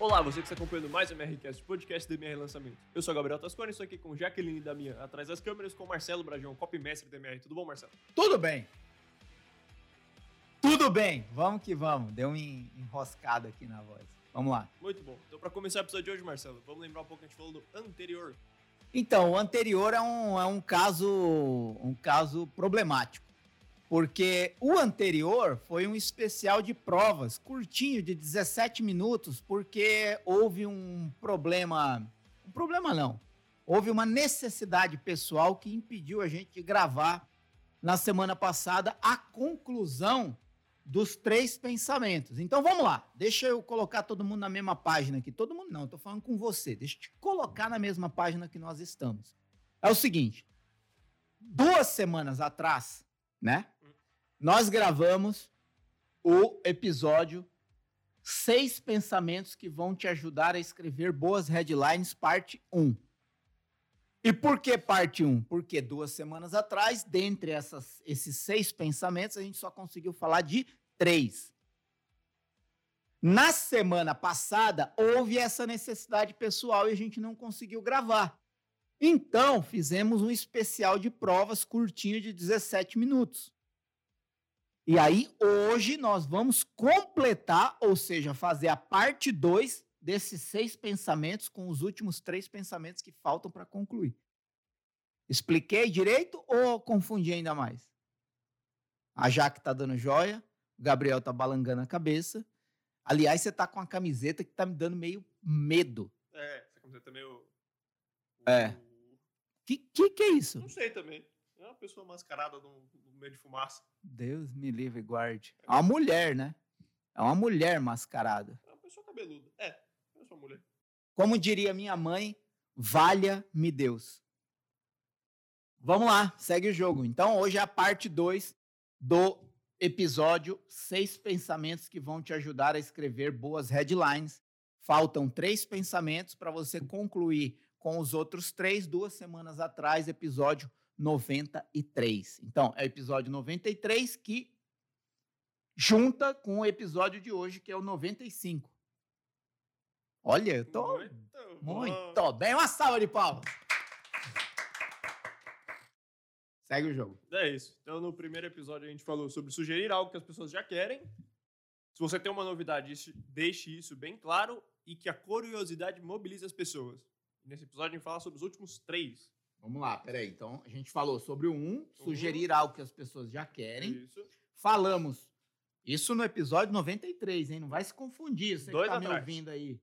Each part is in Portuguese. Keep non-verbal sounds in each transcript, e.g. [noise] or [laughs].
Olá, você que está acompanhando mais o MRCast, podcast do MR Lançamento. Eu sou o Gabriel Tascone, estou aqui com Jaqueline e Damian, atrás das câmeras, com Marcelo Brajão, copy-mestre do MR. Tudo bom, Marcelo? Tudo bem. Tudo bem. Vamos que vamos. Deu uma enroscada aqui na voz. Vamos lá. Muito bom. Então, para começar o episódio de hoje, Marcelo, vamos lembrar um pouco que a gente falou do anterior. Então, o anterior é um, é um caso um caso problemático. Porque o anterior foi um especial de provas, curtinho, de 17 minutos, porque houve um problema. Um problema não. Houve uma necessidade pessoal que impediu a gente de gravar na semana passada a conclusão dos três pensamentos. Então vamos lá, deixa eu colocar todo mundo na mesma página aqui. Todo mundo não, tô falando com você. Deixa eu te colocar na mesma página que nós estamos. É o seguinte: duas semanas atrás, né? Nós gravamos o episódio Seis Pensamentos que vão te ajudar a escrever boas headlines, parte 1. E por que parte 1? Porque duas semanas atrás, dentre essas, esses seis pensamentos, a gente só conseguiu falar de três. Na semana passada, houve essa necessidade pessoal e a gente não conseguiu gravar. Então, fizemos um especial de provas curtinho de 17 minutos. E aí, hoje, nós vamos completar, ou seja, fazer a parte 2 desses seis pensamentos com os últimos três pensamentos que faltam para concluir. Expliquei direito ou confundi ainda mais? A Jaque está dando joia, o Gabriel está balangando a cabeça. Aliás, você está com uma camiseta que está me dando meio medo. É, essa camiseta é meio. É. Que, que que é isso? Não sei também. É uma pessoa mascarada no, no meio de fumaça. Deus me livre e guarde. É uma mulher, né? É uma mulher mascarada. É uma pessoa cabeluda. É, sou uma mulher. Como diria minha mãe, valha-me Deus. Vamos lá, segue o jogo. Então, hoje é a parte 2 do episódio Seis Pensamentos que vão te ajudar a escrever boas headlines. Faltam três pensamentos para você concluir com os outros três, duas semanas atrás, episódio 93. Então, é o episódio 93 que junta com o episódio de hoje, que é o 95. Olha, eu tô muito, muito bem. Uma salva de palmas. Segue o jogo. É isso. Então, no primeiro episódio, a gente falou sobre sugerir algo que as pessoas já querem. Se você tem uma novidade, deixe isso bem claro e que a curiosidade mobilize as pessoas. Nesse episódio, a gente fala sobre os últimos três. Vamos lá, peraí. Então, a gente falou sobre o um, sugerir uhum. algo que as pessoas já querem. Isso. Falamos. Isso no episódio 93, hein? Não vai se confundir, você Dois que tá atrás. me ouvindo aí.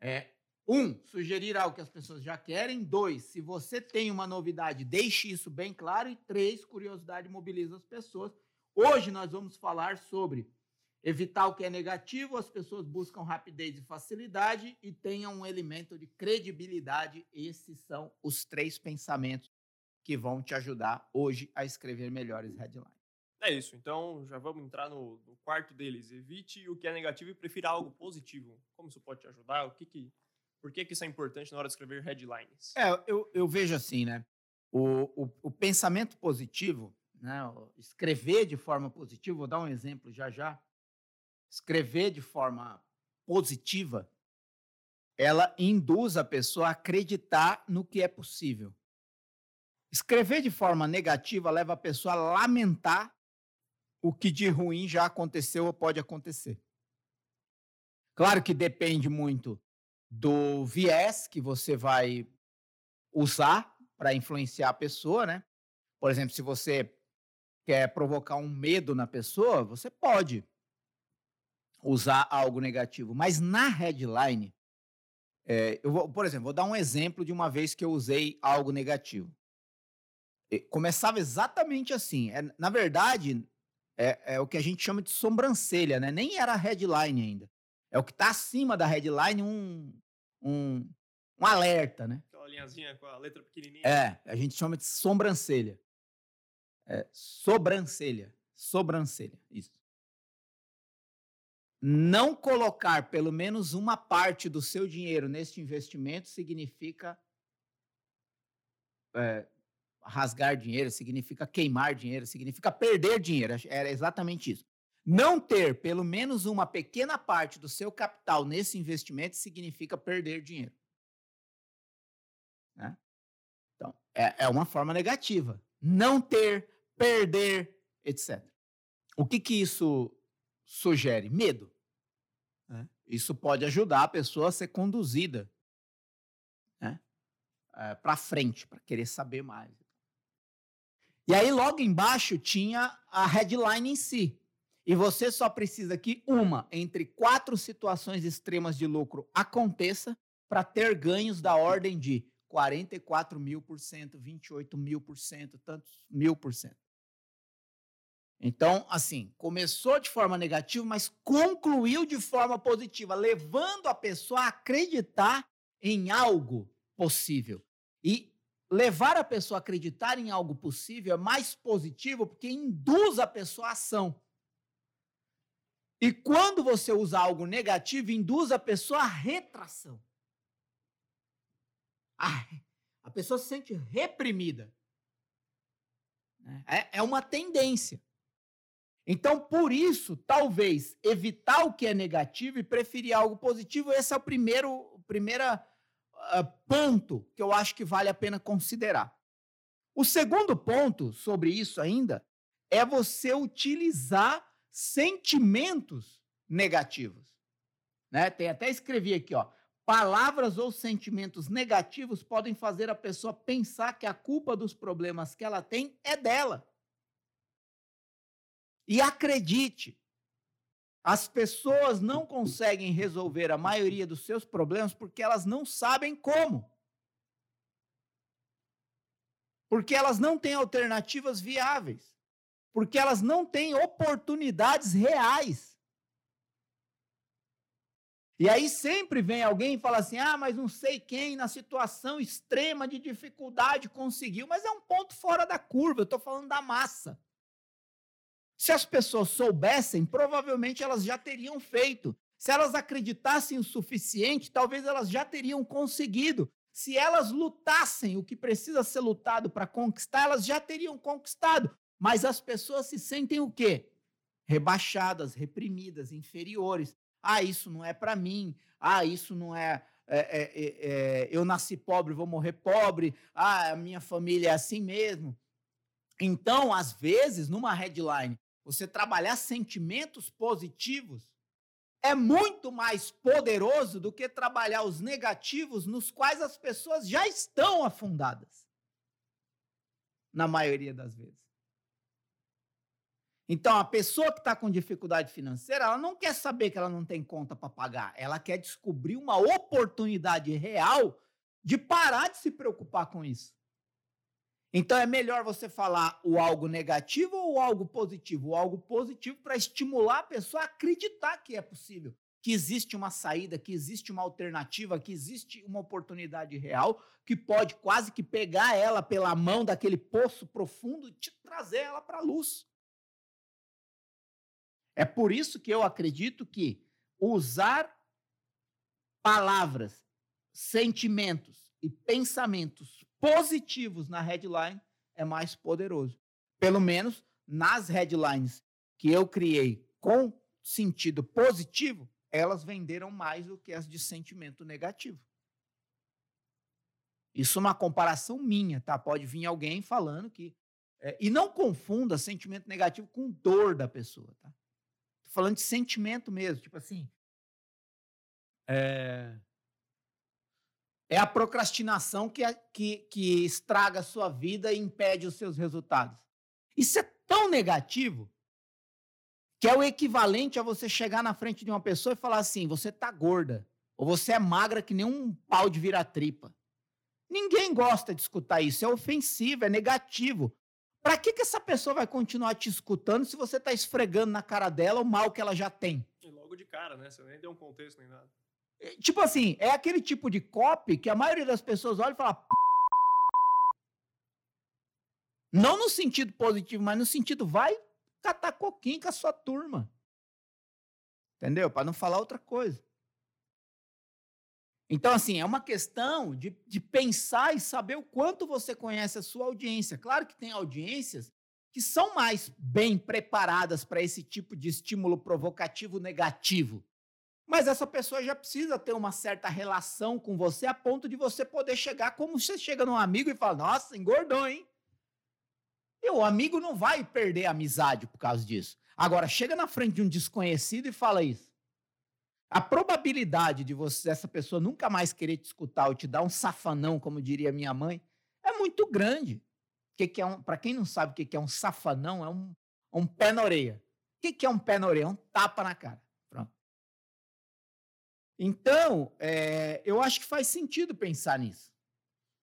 É, um, sugerir algo que as pessoas já querem. Dois, se você tem uma novidade, deixe isso bem claro. E três, curiosidade mobiliza as pessoas. Hoje nós vamos falar sobre evitar o que é negativo, as pessoas buscam rapidez e facilidade e tenham um elemento de credibilidade. Esses são os três pensamentos que vão te ajudar hoje a escrever melhores headlines. É isso. Então, já vamos entrar no, no quarto deles. Evite o que é negativo e prefira algo positivo. Como isso pode te ajudar? O que que, por que, que isso é importante na hora de escrever headlines? É, eu, eu vejo assim, né? O, o, o pensamento positivo, né? escrever de forma positiva, vou dar um exemplo já já escrever de forma positiva, ela induz a pessoa a acreditar no que é possível. Escrever de forma negativa leva a pessoa a lamentar o que de ruim já aconteceu ou pode acontecer. Claro que depende muito do viés que você vai usar para influenciar a pessoa, né? Por exemplo, se você quer provocar um medo na pessoa, você pode usar algo negativo. Mas na headline, é, eu vou, por exemplo, vou dar um exemplo de uma vez que eu usei algo negativo. Começava exatamente assim. É, na verdade, é, é, o que a gente chama de sobrancelha, né? Nem era headline ainda. É o que está acima da headline, um, um, um alerta, né? Aquela linhazinha com a letra pequenininha. É, a gente chama de sobrancelha. É, sobrancelha. Sobrancelha, isso não colocar pelo menos uma parte do seu dinheiro neste investimento significa é, rasgar dinheiro, significa queimar dinheiro, significa perder dinheiro. Era exatamente isso. Não ter pelo menos uma pequena parte do seu capital nesse investimento significa perder dinheiro. Né? Então, é, é uma forma negativa. Não ter, perder, etc. O que, que isso sugere? Medo. Né? Isso pode ajudar a pessoa a ser conduzida né? é, para frente, para querer saber mais. E aí, logo embaixo, tinha a headline em si. E você só precisa que uma entre quatro situações extremas de lucro aconteça para ter ganhos da ordem de 44 mil por cento, 28 mil por cento, tantos mil por cento. Então, assim, começou de forma negativa, mas concluiu de forma positiva, levando a pessoa a acreditar em algo possível. E levar a pessoa a acreditar em algo possível é mais positivo porque induz a pessoa à ação. E quando você usa algo negativo, induz a pessoa à retração. A, a pessoa se sente reprimida. Né? É, é uma tendência. Então, por isso, talvez evitar o que é negativo e preferir algo positivo, esse é o primeiro, o primeiro uh, ponto que eu acho que vale a pena considerar. O segundo ponto sobre isso ainda é você utilizar sentimentos negativos. Né? Tem até escrevi aqui, ó. Palavras ou sentimentos negativos podem fazer a pessoa pensar que a culpa dos problemas que ela tem é dela. E acredite, as pessoas não conseguem resolver a maioria dos seus problemas porque elas não sabem como. Porque elas não têm alternativas viáveis porque elas não têm oportunidades reais. E aí sempre vem alguém e fala assim: ah, mas não sei quem na situação extrema de dificuldade conseguiu, mas é um ponto fora da curva, eu estou falando da massa. Se as pessoas soubessem, provavelmente elas já teriam feito. Se elas acreditassem o suficiente, talvez elas já teriam conseguido. Se elas lutassem o que precisa ser lutado para conquistar, elas já teriam conquistado. Mas as pessoas se sentem o quê? Rebaixadas, reprimidas, inferiores. Ah, isso não é para mim. Ah, isso não é é, é, é, é, eu nasci pobre, vou morrer pobre. Ah, a minha família é assim mesmo. Então, às vezes, numa headline, você trabalhar sentimentos positivos é muito mais poderoso do que trabalhar os negativos nos quais as pessoas já estão afundadas. Na maioria das vezes. Então, a pessoa que está com dificuldade financeira, ela não quer saber que ela não tem conta para pagar. Ela quer descobrir uma oportunidade real de parar de se preocupar com isso. Então, é melhor você falar o algo negativo ou o algo positivo? O algo positivo para estimular a pessoa a acreditar que é possível, que existe uma saída, que existe uma alternativa, que existe uma oportunidade real que pode quase que pegar ela pela mão daquele poço profundo e te trazer ela para a luz. É por isso que eu acredito que usar palavras, sentimentos e pensamentos positivos na headline é mais poderoso. Pelo menos nas headlines que eu criei com sentido positivo, elas venderam mais do que as de sentimento negativo. Isso é uma comparação minha, tá? Pode vir alguém falando que. É, e não confunda sentimento negativo com dor da pessoa, tá? Tô falando de sentimento mesmo, tipo assim. É, é a procrastinação que, que, que estraga a sua vida e impede os seus resultados. Isso é tão negativo que é o equivalente a você chegar na frente de uma pessoa e falar assim: você tá gorda, ou você é magra que nem um pau de vira-tripa. Ninguém gosta de escutar isso, é ofensivo, é negativo. Para que, que essa pessoa vai continuar te escutando se você está esfregando na cara dela o mal que ela já tem? E logo de cara, né? Você nem deu um contexto nem nada. É, tipo assim, é aquele tipo de copy que a maioria das pessoas olha e fala. Não no sentido positivo, mas no sentido vai catar coquinho com a sua turma. Entendeu? Para não falar outra coisa. Então, assim, é uma questão de, de pensar e saber o quanto você conhece a sua audiência. Claro que tem audiências que são mais bem preparadas para esse tipo de estímulo provocativo negativo. Mas essa pessoa já precisa ter uma certa relação com você a ponto de você poder chegar como você chega num amigo e fala: Nossa, engordou, hein? E o amigo não vai perder a amizade por causa disso. Agora, chega na frente de um desconhecido e fala isso. A probabilidade de você, essa pessoa nunca mais querer te escutar ou te dar um safanão, como diria minha mãe, é muito grande. Que que é um, Para quem não sabe o que, que é um safanão, é um, um pé na orelha. O que, que é um pé na orelha? É um tapa na cara. Então, é, eu acho que faz sentido pensar nisso.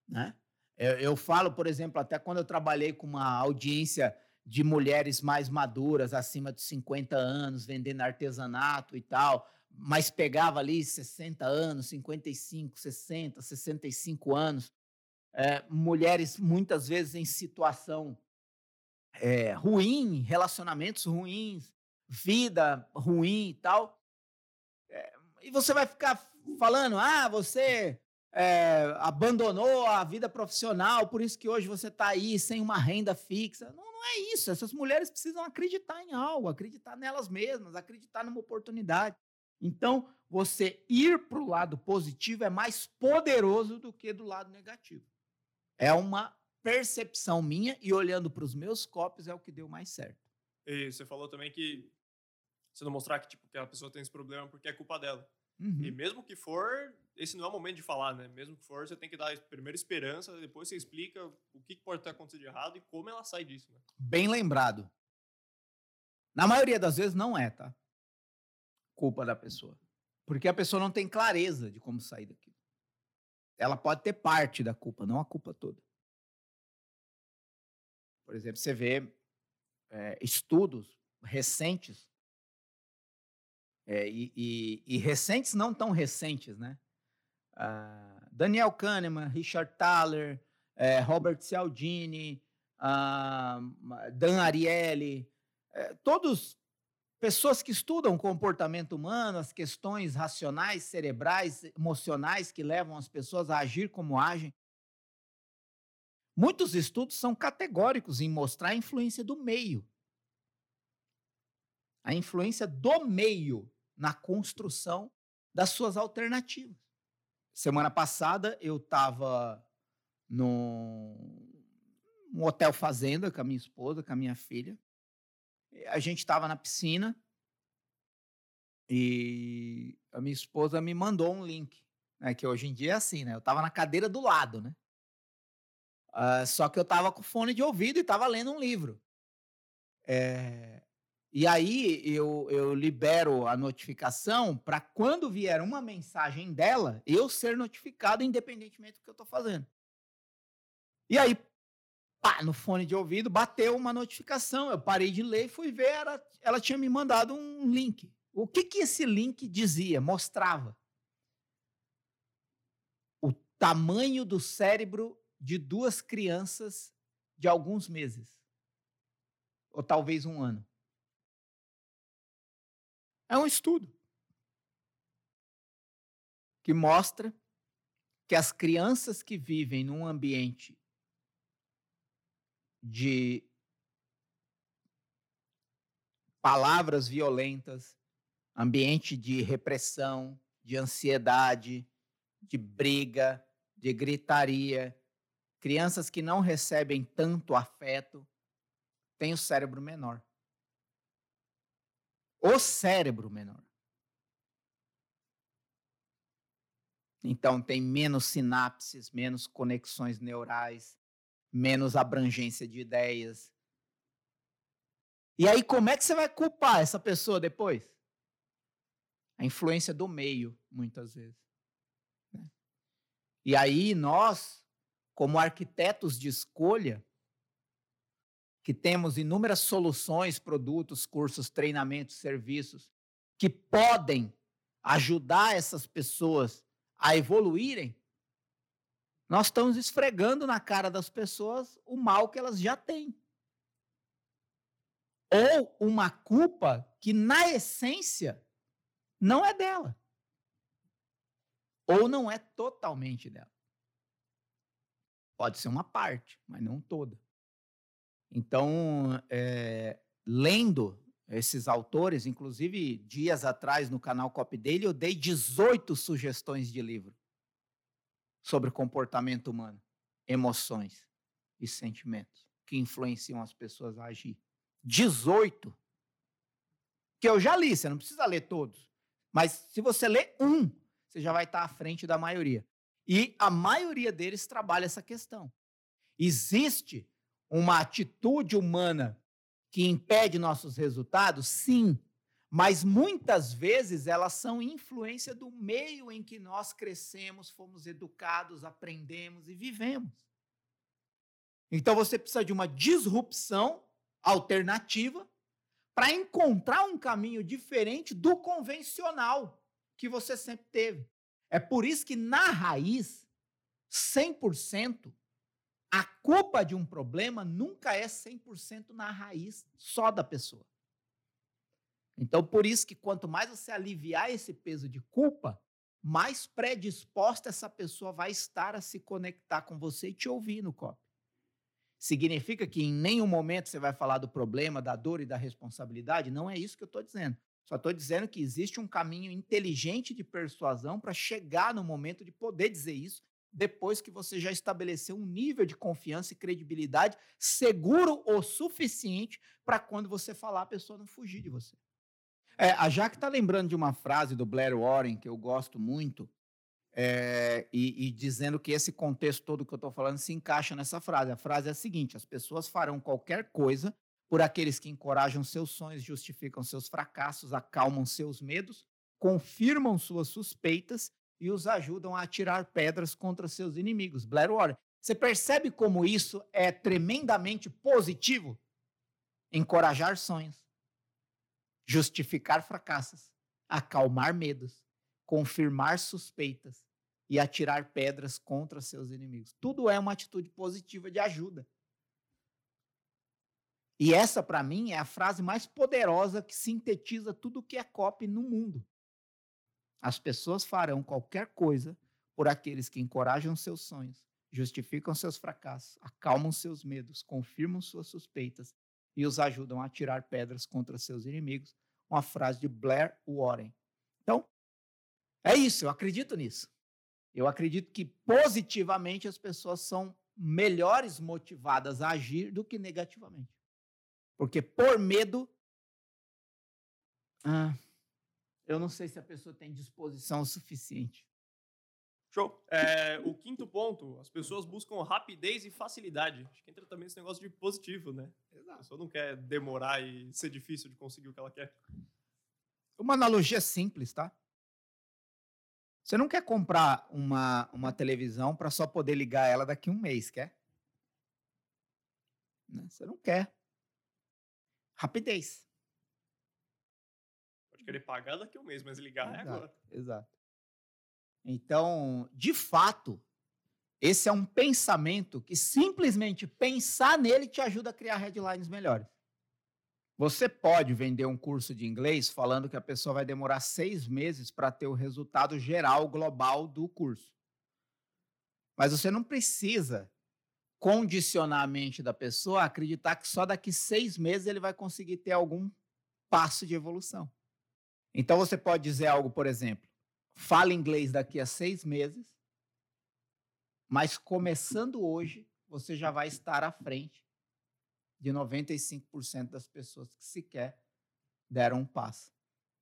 Né? Eu, eu falo, por exemplo, até quando eu trabalhei com uma audiência de mulheres mais maduras, acima de 50 anos, vendendo artesanato e tal, mas pegava ali 60 anos, 55, 60, 65 anos, é, mulheres muitas vezes em situação é, ruim, relacionamentos ruins, vida ruim e tal. E você vai ficar falando, ah, você é, abandonou a vida profissional, por isso que hoje você está aí sem uma renda fixa. Não, não é isso. Essas mulheres precisam acreditar em algo, acreditar nelas mesmas, acreditar numa oportunidade. Então, você ir para o lado positivo é mais poderoso do que do lado negativo. É uma percepção minha e olhando para os meus copos é o que deu mais certo. E você falou também que você não mostrar que, tipo, que a pessoa tem esse problema porque é culpa dela. Uhum. E mesmo que for, esse não é o momento de falar, né? Mesmo que for, você tem que dar primeiro esperança, depois você explica o que pode ter acontecido de errado e como ela sai disso. Né? Bem lembrado. Na maioria das vezes não é, tá? Culpa da pessoa. Porque a pessoa não tem clareza de como sair daquilo. Ela pode ter parte da culpa, não a culpa toda. Por exemplo, você vê é, estudos recentes é, e, e, e, recentes não tão recentes, né? Uh, Daniel Kahneman, Richard Thaler, é, Robert Cialdini, uh, Dan Ariely, é, todos pessoas que estudam o comportamento humano, as questões racionais, cerebrais, emocionais que levam as pessoas a agir como agem. Muitos estudos são categóricos em mostrar a influência do meio. A influência do meio na construção das suas alternativas. Semana passada eu estava num, num hotel fazenda com a minha esposa, com a minha filha. A gente estava na piscina e a minha esposa me mandou um link, né, que hoje em dia é assim, né? Eu estava na cadeira do lado, né? Uh, só que eu estava com fone de ouvido e estava lendo um livro. É, e aí eu, eu libero a notificação para quando vier uma mensagem dela, eu ser notificado independentemente do que eu estou fazendo. E aí, pá, no fone de ouvido, bateu uma notificação. Eu parei de ler e fui ver, ela, ela tinha me mandado um link. O que, que esse link dizia? Mostrava o tamanho do cérebro de duas crianças de alguns meses, ou talvez um ano. É um estudo. Que mostra que as crianças que vivem num ambiente de palavras violentas, ambiente de repressão, de ansiedade, de briga, de gritaria, crianças que não recebem tanto afeto, têm o cérebro menor o cérebro menor. Então, tem menos sinapses, menos conexões neurais, menos abrangência de ideias. E aí, como é que você vai culpar essa pessoa depois? A influência do meio, muitas vezes. Né? E aí, nós, como arquitetos de escolha, que temos inúmeras soluções, produtos, cursos, treinamentos, serviços que podem ajudar essas pessoas a evoluírem, nós estamos esfregando na cara das pessoas o mal que elas já têm. Ou uma culpa que, na essência, não é dela. Ou não é totalmente dela. Pode ser uma parte, mas não toda. Então, é, lendo esses autores, inclusive dias atrás no canal Cop Daily, eu dei 18 sugestões de livro sobre comportamento humano, emoções e sentimentos que influenciam as pessoas a agir. 18 que eu já li, você não precisa ler todos. Mas se você ler um, você já vai estar à frente da maioria. E a maioria deles trabalha essa questão. Existe uma atitude humana que impede nossos resultados? Sim. Mas muitas vezes elas são influência do meio em que nós crescemos, fomos educados, aprendemos e vivemos. Então você precisa de uma disrupção alternativa para encontrar um caminho diferente do convencional que você sempre teve. É por isso que na raiz, 100%, a culpa de um problema nunca é 100% na raiz só da pessoa. Então, por isso que quanto mais você aliviar esse peso de culpa, mais predisposta essa pessoa vai estar a se conectar com você e te ouvir no copo. Significa que em nenhum momento você vai falar do problema, da dor e da responsabilidade? Não é isso que eu estou dizendo. Só estou dizendo que existe um caminho inteligente de persuasão para chegar no momento de poder dizer isso depois que você já estabeleceu um nível de confiança e credibilidade seguro o suficiente para quando você falar a pessoa não fugir de você. É, a Jaque está lembrando de uma frase do Blair Warren que eu gosto muito, é, e, e, dizendo que esse contexto todo que eu estou falando se encaixa nessa frase. A frase é a seguinte: as pessoas farão qualquer coisa por aqueles que encorajam seus sonhos, justificam seus fracassos, acalmam seus medos, confirmam suas suspeitas e os ajudam a atirar pedras contra seus inimigos. Blair Warren. Você percebe como isso é tremendamente positivo? Encorajar sonhos, justificar fracassos, acalmar medos, confirmar suspeitas e atirar pedras contra seus inimigos. Tudo é uma atitude positiva de ajuda. E essa, para mim, é a frase mais poderosa que sintetiza tudo o que é COP no mundo. As pessoas farão qualquer coisa por aqueles que encorajam seus sonhos, justificam seus fracassos, acalmam seus medos, confirmam suas suspeitas e os ajudam a tirar pedras contra seus inimigos. Uma frase de Blair Warren. Então, é isso, eu acredito nisso. Eu acredito que positivamente as pessoas são melhores motivadas a agir do que negativamente. Porque por medo, ah, eu não sei se a pessoa tem disposição suficiente. Show. É, o quinto ponto, as pessoas buscam rapidez e facilidade. Acho que entra também esse negócio de positivo, né? Exato. A pessoa não quer demorar e ser difícil de conseguir o que ela quer. Uma analogia simples, tá? Você não quer comprar uma, uma televisão para só poder ligar ela daqui a um mês, quer? Né? Você não quer. Rapidez querer pagar daqui a um mês, mas ligar é exato, é agora. Exato. Então, de fato, esse é um pensamento que simplesmente pensar nele te ajuda a criar headlines melhores. Você pode vender um curso de inglês falando que a pessoa vai demorar seis meses para ter o resultado geral global do curso. Mas você não precisa condicionar a mente da pessoa a acreditar que só daqui seis meses ele vai conseguir ter algum passo de evolução. Então você pode dizer algo, por exemplo, fala inglês daqui a seis meses, mas começando hoje, você já vai estar à frente de 95% das pessoas que sequer deram um passo.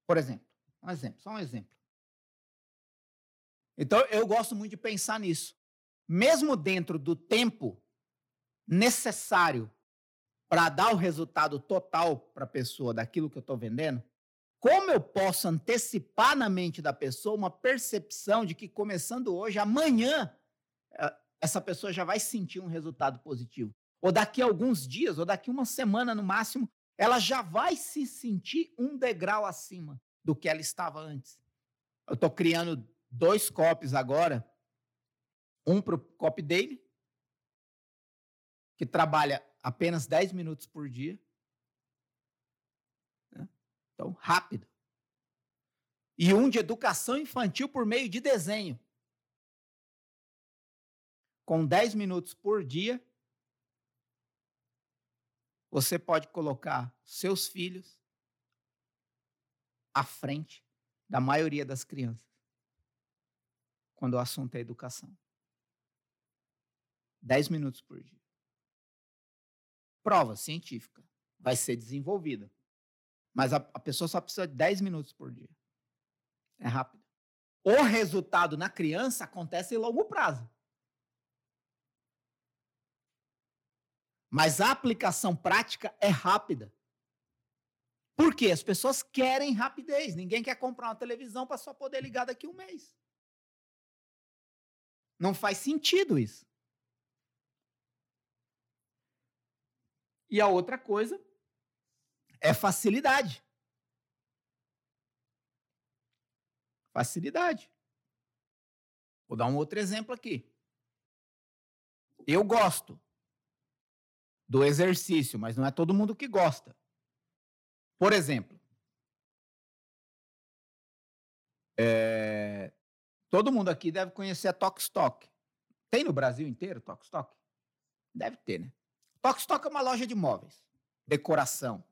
Por exemplo, um exemplo, só um exemplo. Então eu gosto muito de pensar nisso. Mesmo dentro do tempo necessário para dar o resultado total para a pessoa daquilo que eu estou vendendo, como eu posso antecipar na mente da pessoa uma percepção de que começando hoje, amanhã, eh, essa pessoa já vai sentir um resultado positivo? Ou daqui a alguns dias, ou daqui uma semana no máximo, ela já vai se sentir um degrau acima do que ela estava antes. Eu estou criando dois copies agora, um para o copy daily, que trabalha apenas 10 minutos por dia, então, rápido. E um de educação infantil por meio de desenho. Com 10 minutos por dia. você pode colocar seus filhos à frente da maioria das crianças quando o assunto é educação. Dez minutos por dia. Prova científica. Vai ser desenvolvida. Mas a, a pessoa só precisa de 10 minutos por dia. É rápido. O resultado na criança acontece em longo prazo. Mas a aplicação prática é rápida. Por quê? As pessoas querem rapidez. Ninguém quer comprar uma televisão para só poder ligar daqui a um mês. Não faz sentido isso. E a outra coisa é facilidade. Facilidade. Vou dar um outro exemplo aqui. Eu gosto do exercício, mas não é todo mundo que gosta. Por exemplo, é, todo mundo aqui deve conhecer a Tokstok. Tem no Brasil inteiro Tokstok? Deve ter, né? Tokstok é uma loja de móveis, decoração.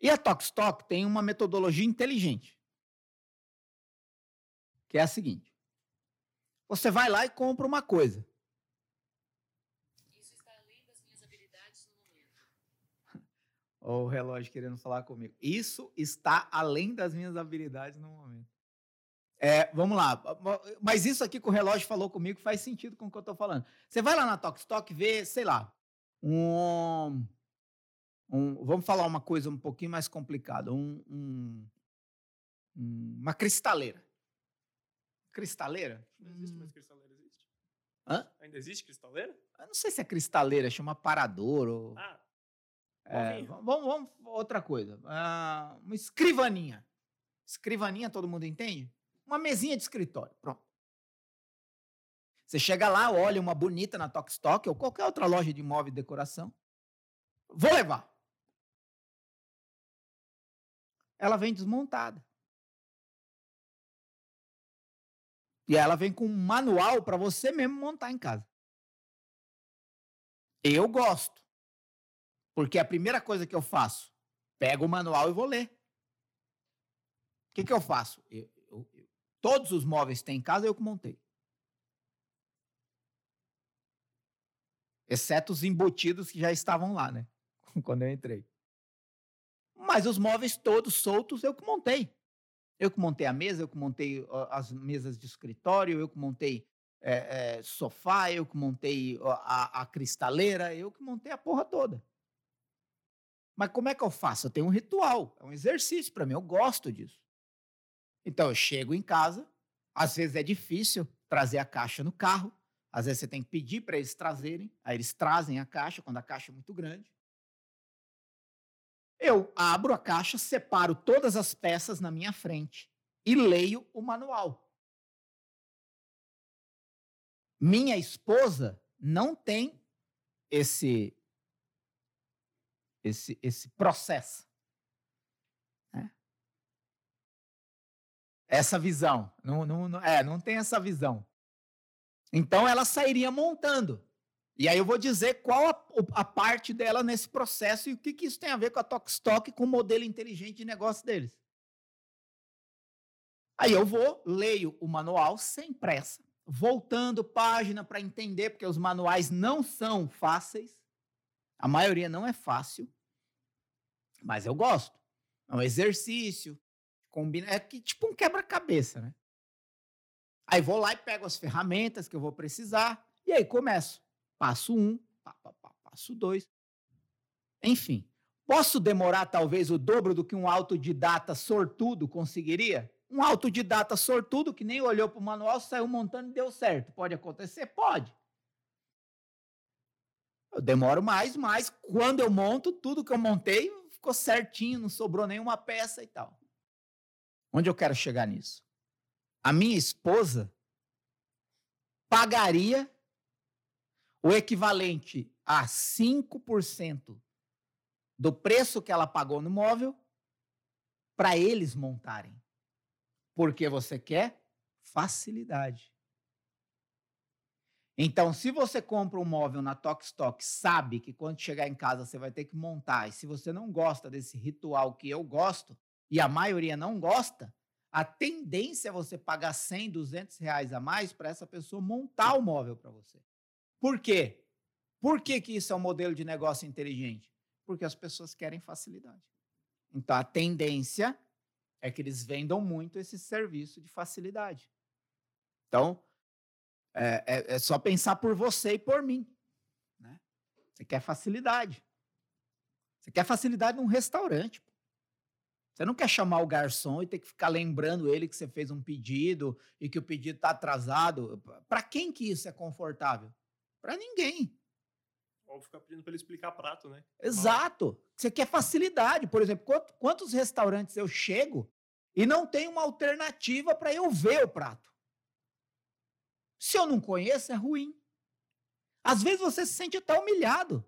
E a Tokstok tem uma metodologia inteligente, que é a seguinte: você vai lá e compra uma coisa. Isso está além das minhas habilidades no momento. [laughs] O relógio querendo falar comigo. Isso está além das minhas habilidades no momento. É, vamos lá. Mas isso aqui que o relógio falou comigo faz sentido com o que eu estou falando. Você vai lá na Tokstok ver, sei lá, um, um, Vamos falar uma coisa um pouquinho mais complicada. Um, um, uma cristaleira. Cristaleira? Não existe Hum. mais cristaleira, existe? Hã? Ainda existe cristaleira? Eu não sei se é cristaleira, chama parador ou. Ah, É, vamos, vamos, outra coisa. Ah, uma escrivaninha. Escrivaninha, todo mundo entende? Uma mesinha de escritório. Pronto. Você chega lá, olha uma bonita na Tokstok ou qualquer outra loja de imóvel e decoração. Vou levar. Ela vem desmontada. E ela vem com um manual para você mesmo montar em casa. Eu gosto. Porque a primeira coisa que eu faço, pego o manual e vou ler. O que, que eu faço? Eu- eu- eu- todos os móveis que tem em casa eu que montei. Exceto os embutidos que já estavam lá, né? [laughs] Quando eu entrei. Mas os móveis todos soltos eu que montei. Eu que montei a mesa, eu que montei as mesas de escritório, eu que montei é, é, sofá, eu que montei a, a cristaleira, eu que montei a porra toda. Mas como é que eu faço? Eu tenho um ritual, é um exercício para mim, eu gosto disso. Então eu chego em casa, às vezes é difícil trazer a caixa no carro, às vezes você tem que pedir para eles trazerem, aí eles trazem a caixa quando a caixa é muito grande. Eu abro a caixa, separo todas as peças na minha frente e leio o manual. Minha esposa não tem esse esse esse processo. né? Essa visão. Não, não, não- é, não tem essa visão. Então ela sairia montando. E aí eu vou dizer qual a, a parte dela nesse processo e o que, que isso tem a ver com a Tokstok com o modelo inteligente de negócio deles. Aí eu vou, leio o manual sem pressa, voltando página para entender, porque os manuais não são fáceis. A maioria não é fácil, mas eu gosto. É um exercício, combina, é que tipo um quebra-cabeça, né? Aí vou lá e pego as ferramentas que eu vou precisar e aí começo. Passo um, passo dois. Enfim, posso demorar talvez o dobro do que um autodidata sortudo conseguiria? Um autodidata sortudo que nem olhou para o manual, saiu montando e deu certo. Pode acontecer? Pode. Eu demoro mais, mas quando eu monto, tudo que eu montei ficou certinho, não sobrou nenhuma peça e tal. Onde eu quero chegar nisso? A minha esposa pagaria o equivalente a 5% do preço que ela pagou no móvel para eles montarem. Porque você quer facilidade. Então, se você compra um móvel na Tokstok, sabe que quando chegar em casa você vai ter que montar, e se você não gosta desse ritual que eu gosto, e a maioria não gosta, a tendência é você pagar 100, 200 reais a mais para essa pessoa montar o móvel para você. Por quê? Por que, que isso é um modelo de negócio inteligente? Porque as pessoas querem facilidade. Então, a tendência é que eles vendam muito esse serviço de facilidade. Então, é, é, é só pensar por você e por mim. Né? Você quer facilidade. Você quer facilidade num restaurante. Você não quer chamar o garçom e ter que ficar lembrando ele que você fez um pedido e que o pedido está atrasado. Para quem que isso é confortável? Para ninguém. Ou ficar pedindo para ele explicar prato, né? Exato. Você quer facilidade. Por exemplo, quantos restaurantes eu chego e não tem uma alternativa para eu ver o prato? Se eu não conheço, é ruim. Às vezes você se sente até humilhado.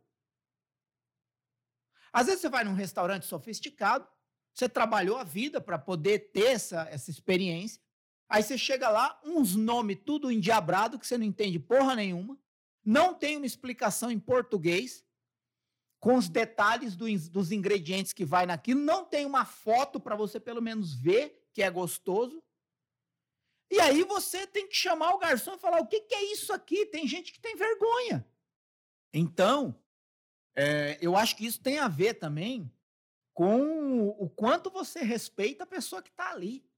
Às vezes você vai num restaurante sofisticado, você trabalhou a vida para poder ter essa, essa experiência. Aí você chega lá, uns nomes tudo endiabrado que você não entende porra nenhuma. Não tem uma explicação em português com os detalhes do, dos ingredientes que vai naquilo. Não tem uma foto para você pelo menos ver que é gostoso. E aí você tem que chamar o garçom e falar: o que, que é isso aqui? Tem gente que tem vergonha. Então, é, eu acho que isso tem a ver também com o quanto você respeita a pessoa que está ali.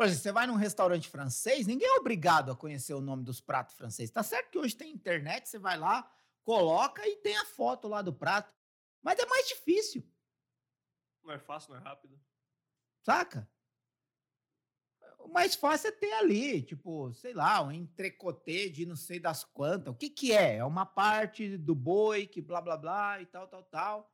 Por exemplo, você vai num restaurante francês, ninguém é obrigado a conhecer o nome dos pratos franceses. Tá certo que hoje tem internet, você vai lá, coloca e tem a foto lá do prato. Mas é mais difícil. Não é fácil, não é rápido. Saca? O mais fácil é ter ali, tipo, sei lá, um entrecotê de não sei das quantas. O que que é? É uma parte do boi que blá blá blá e tal, tal, tal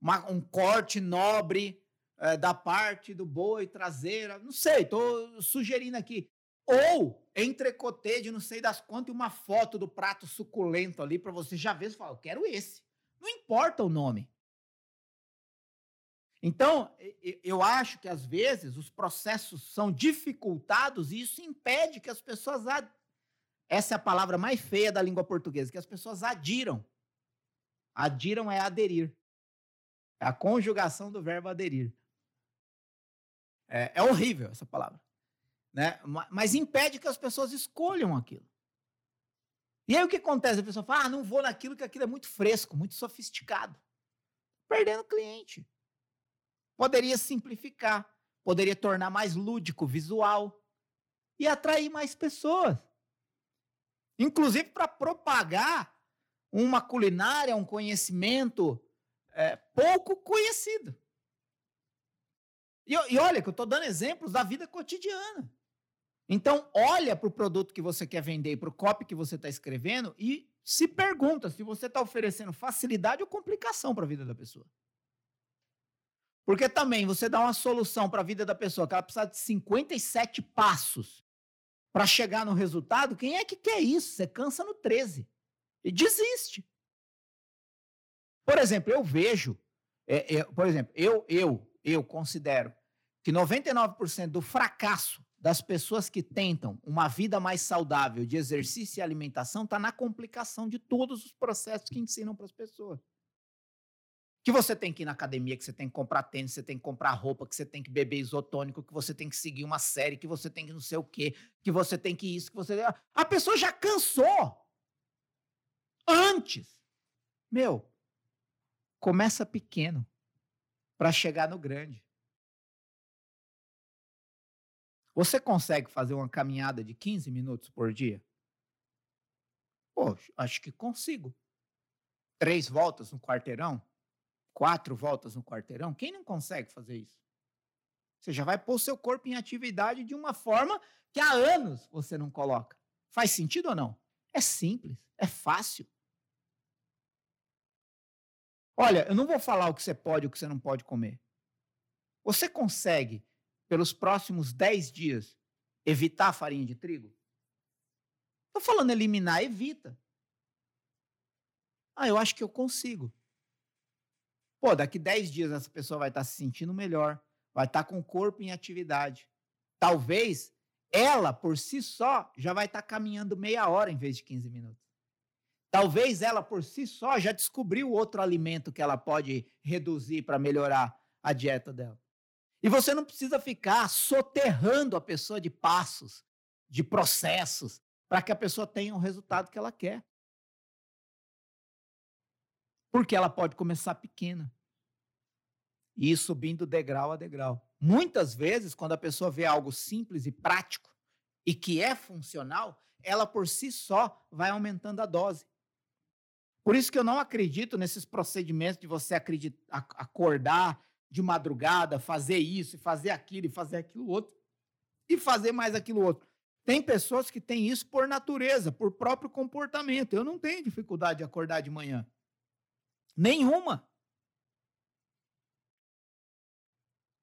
uma, um corte nobre é, da parte do boi traseira, não sei, estou sugerindo aqui. Ou entrecotê de não sei das quantas e uma foto do prato suculento ali para você já ver e falar, eu quero esse. Não importa o nome. Então, eu acho que às vezes os processos são dificultados e isso impede que as pessoas. Ad... Essa é a palavra mais feia da língua portuguesa, que as pessoas adiram. Adiram é aderir. É a conjugação do verbo aderir. É, é horrível essa palavra. Né? Mas impede que as pessoas escolham aquilo. E aí o que acontece? A pessoa fala, ah, não vou naquilo que aquilo é muito fresco, muito sofisticado. Perdendo cliente. Poderia simplificar, poderia tornar mais lúdico, visual e atrair mais pessoas. Inclusive para propagar uma culinária, um conhecimento é, pouco conhecido. E, e olha que eu estou dando exemplos da vida cotidiana. Então, olha para o produto que você quer vender e para o copy que você está escrevendo e se pergunta se você está oferecendo facilidade ou complicação para a vida da pessoa. Porque também você dá uma solução para a vida da pessoa que ela precisa de 57 passos para chegar no resultado. Quem é que quer isso? Você cansa no 13 e desiste. Por exemplo, eu vejo, é, é, por exemplo, eu, eu, eu considero que 99% do fracasso das pessoas que tentam uma vida mais saudável de exercício e alimentação está na complicação de todos os processos que ensinam para as pessoas. Que você tem que ir na academia, que você tem que comprar tênis, que você tem que comprar roupa, que você tem que beber isotônico, que você tem que seguir uma série, que você tem que não sei o quê, que você tem que isso, que você. A pessoa já cansou. Antes. Meu, Começa pequeno para chegar no grande. Você consegue fazer uma caminhada de 15 minutos por dia? Poxa, acho que consigo. Três voltas no quarteirão? Quatro voltas no quarteirão? Quem não consegue fazer isso? Você já vai pôr seu corpo em atividade de uma forma que há anos você não coloca. Faz sentido ou não? É simples, é fácil. Olha, eu não vou falar o que você pode e o que você não pode comer. Você consegue, pelos próximos 10 dias, evitar a farinha de trigo? Estou falando eliminar, evita. Ah, eu acho que eu consigo. Pô, daqui 10 dias essa pessoa vai estar se sentindo melhor, vai estar com o corpo em atividade. Talvez ela por si só já vai estar caminhando meia hora em vez de 15 minutos. Talvez ela por si só já descobriu outro alimento que ela pode reduzir para melhorar a dieta dela. E você não precisa ficar soterrando a pessoa de passos, de processos, para que a pessoa tenha o resultado que ela quer. Porque ela pode começar pequena e ir subindo degrau a degrau. Muitas vezes, quando a pessoa vê algo simples e prático e que é funcional, ela por si só vai aumentando a dose. Por isso que eu não acredito nesses procedimentos de você acordar de madrugada, fazer isso, fazer aquilo, e fazer aquilo outro, e fazer mais aquilo outro. Tem pessoas que têm isso por natureza, por próprio comportamento. Eu não tenho dificuldade de acordar de manhã. Nenhuma.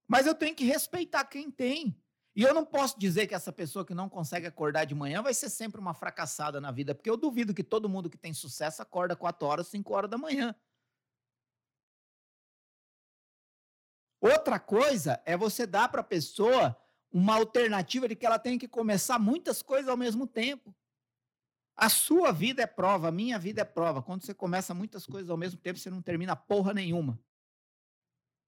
Mas eu tenho que respeitar quem tem. E eu não posso dizer que essa pessoa que não consegue acordar de manhã vai ser sempre uma fracassada na vida, porque eu duvido que todo mundo que tem sucesso acorda 4 horas, 5 horas da manhã. Outra coisa é você dar para a pessoa uma alternativa de que ela tem que começar muitas coisas ao mesmo tempo. A sua vida é prova, a minha vida é prova. Quando você começa muitas coisas ao mesmo tempo, você não termina porra nenhuma.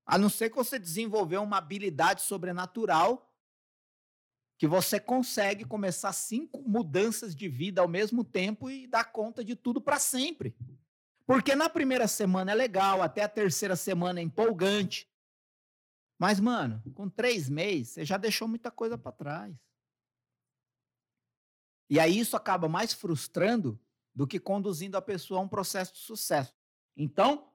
A não ser que você desenvolveu uma habilidade sobrenatural que você consegue começar cinco mudanças de vida ao mesmo tempo e dar conta de tudo para sempre. Porque na primeira semana é legal, até a terceira semana é empolgante. Mas, mano, com três meses, você já deixou muita coisa para trás. E aí isso acaba mais frustrando do que conduzindo a pessoa a um processo de sucesso. Então,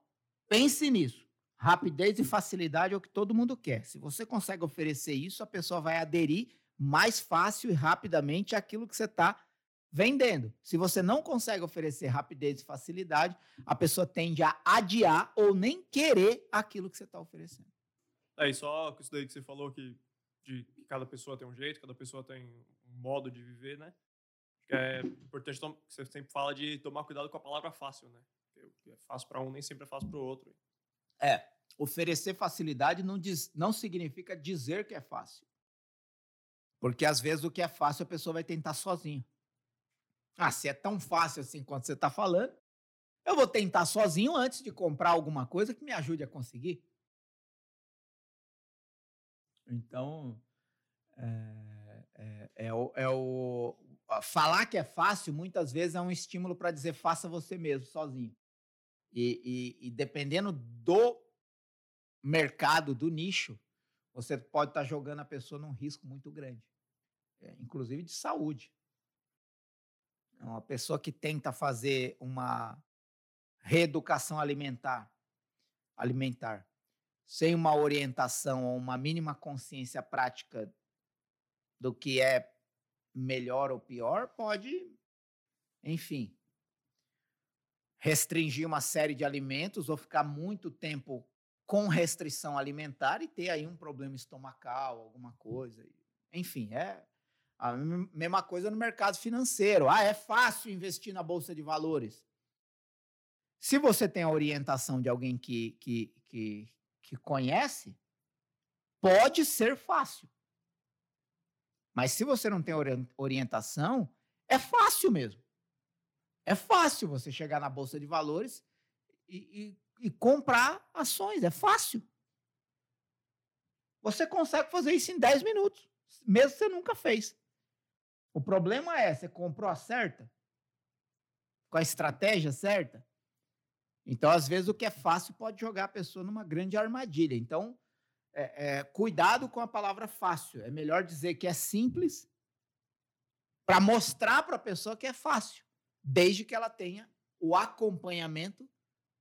pense nisso. Rapidez e facilidade é o que todo mundo quer. Se você consegue oferecer isso, a pessoa vai aderir mais fácil e rapidamente aquilo que você está vendendo. Se você não consegue oferecer rapidez e facilidade, a pessoa tende a adiar ou nem querer aquilo que você está oferecendo. É, e só isso daí que você falou que, de, que cada pessoa tem um jeito, cada pessoa tem um modo de viver, né? É importante que você sempre fala de tomar cuidado com a palavra fácil, né? Porque é fácil para um, nem sempre é fácil para o outro. É, oferecer facilidade não, diz, não significa dizer que é fácil. Porque às vezes o que é fácil a pessoa vai tentar sozinho. Ah, se é tão fácil assim quanto você está falando, eu vou tentar sozinho antes de comprar alguma coisa que me ajude a conseguir. Então, é, é, é, o, é o. Falar que é fácil muitas vezes é um estímulo para dizer faça você mesmo, sozinho. E, e, e, dependendo do mercado, do nicho, você pode estar tá jogando a pessoa num risco muito grande é, inclusive de saúde. Uma pessoa que tenta fazer uma reeducação alimentar, alimentar, sem uma orientação ou uma mínima consciência prática do que é melhor ou pior, pode, enfim, restringir uma série de alimentos ou ficar muito tempo com restrição alimentar e ter aí um problema estomacal, alguma coisa. Enfim, é a mesma coisa no mercado financeiro. Ah, é fácil investir na bolsa de valores. Se você tem a orientação de alguém que, que, que, que conhece, pode ser fácil. Mas se você não tem orientação, é fácil mesmo. É fácil você chegar na bolsa de valores e, e, e comprar ações. É fácil. Você consegue fazer isso em 10 minutos, mesmo que você nunca fez. O problema é, você comprou a certa? Com a estratégia certa? Então, às vezes, o que é fácil pode jogar a pessoa numa grande armadilha. Então, é, é, cuidado com a palavra fácil. É melhor dizer que é simples para mostrar para a pessoa que é fácil, desde que ela tenha o acompanhamento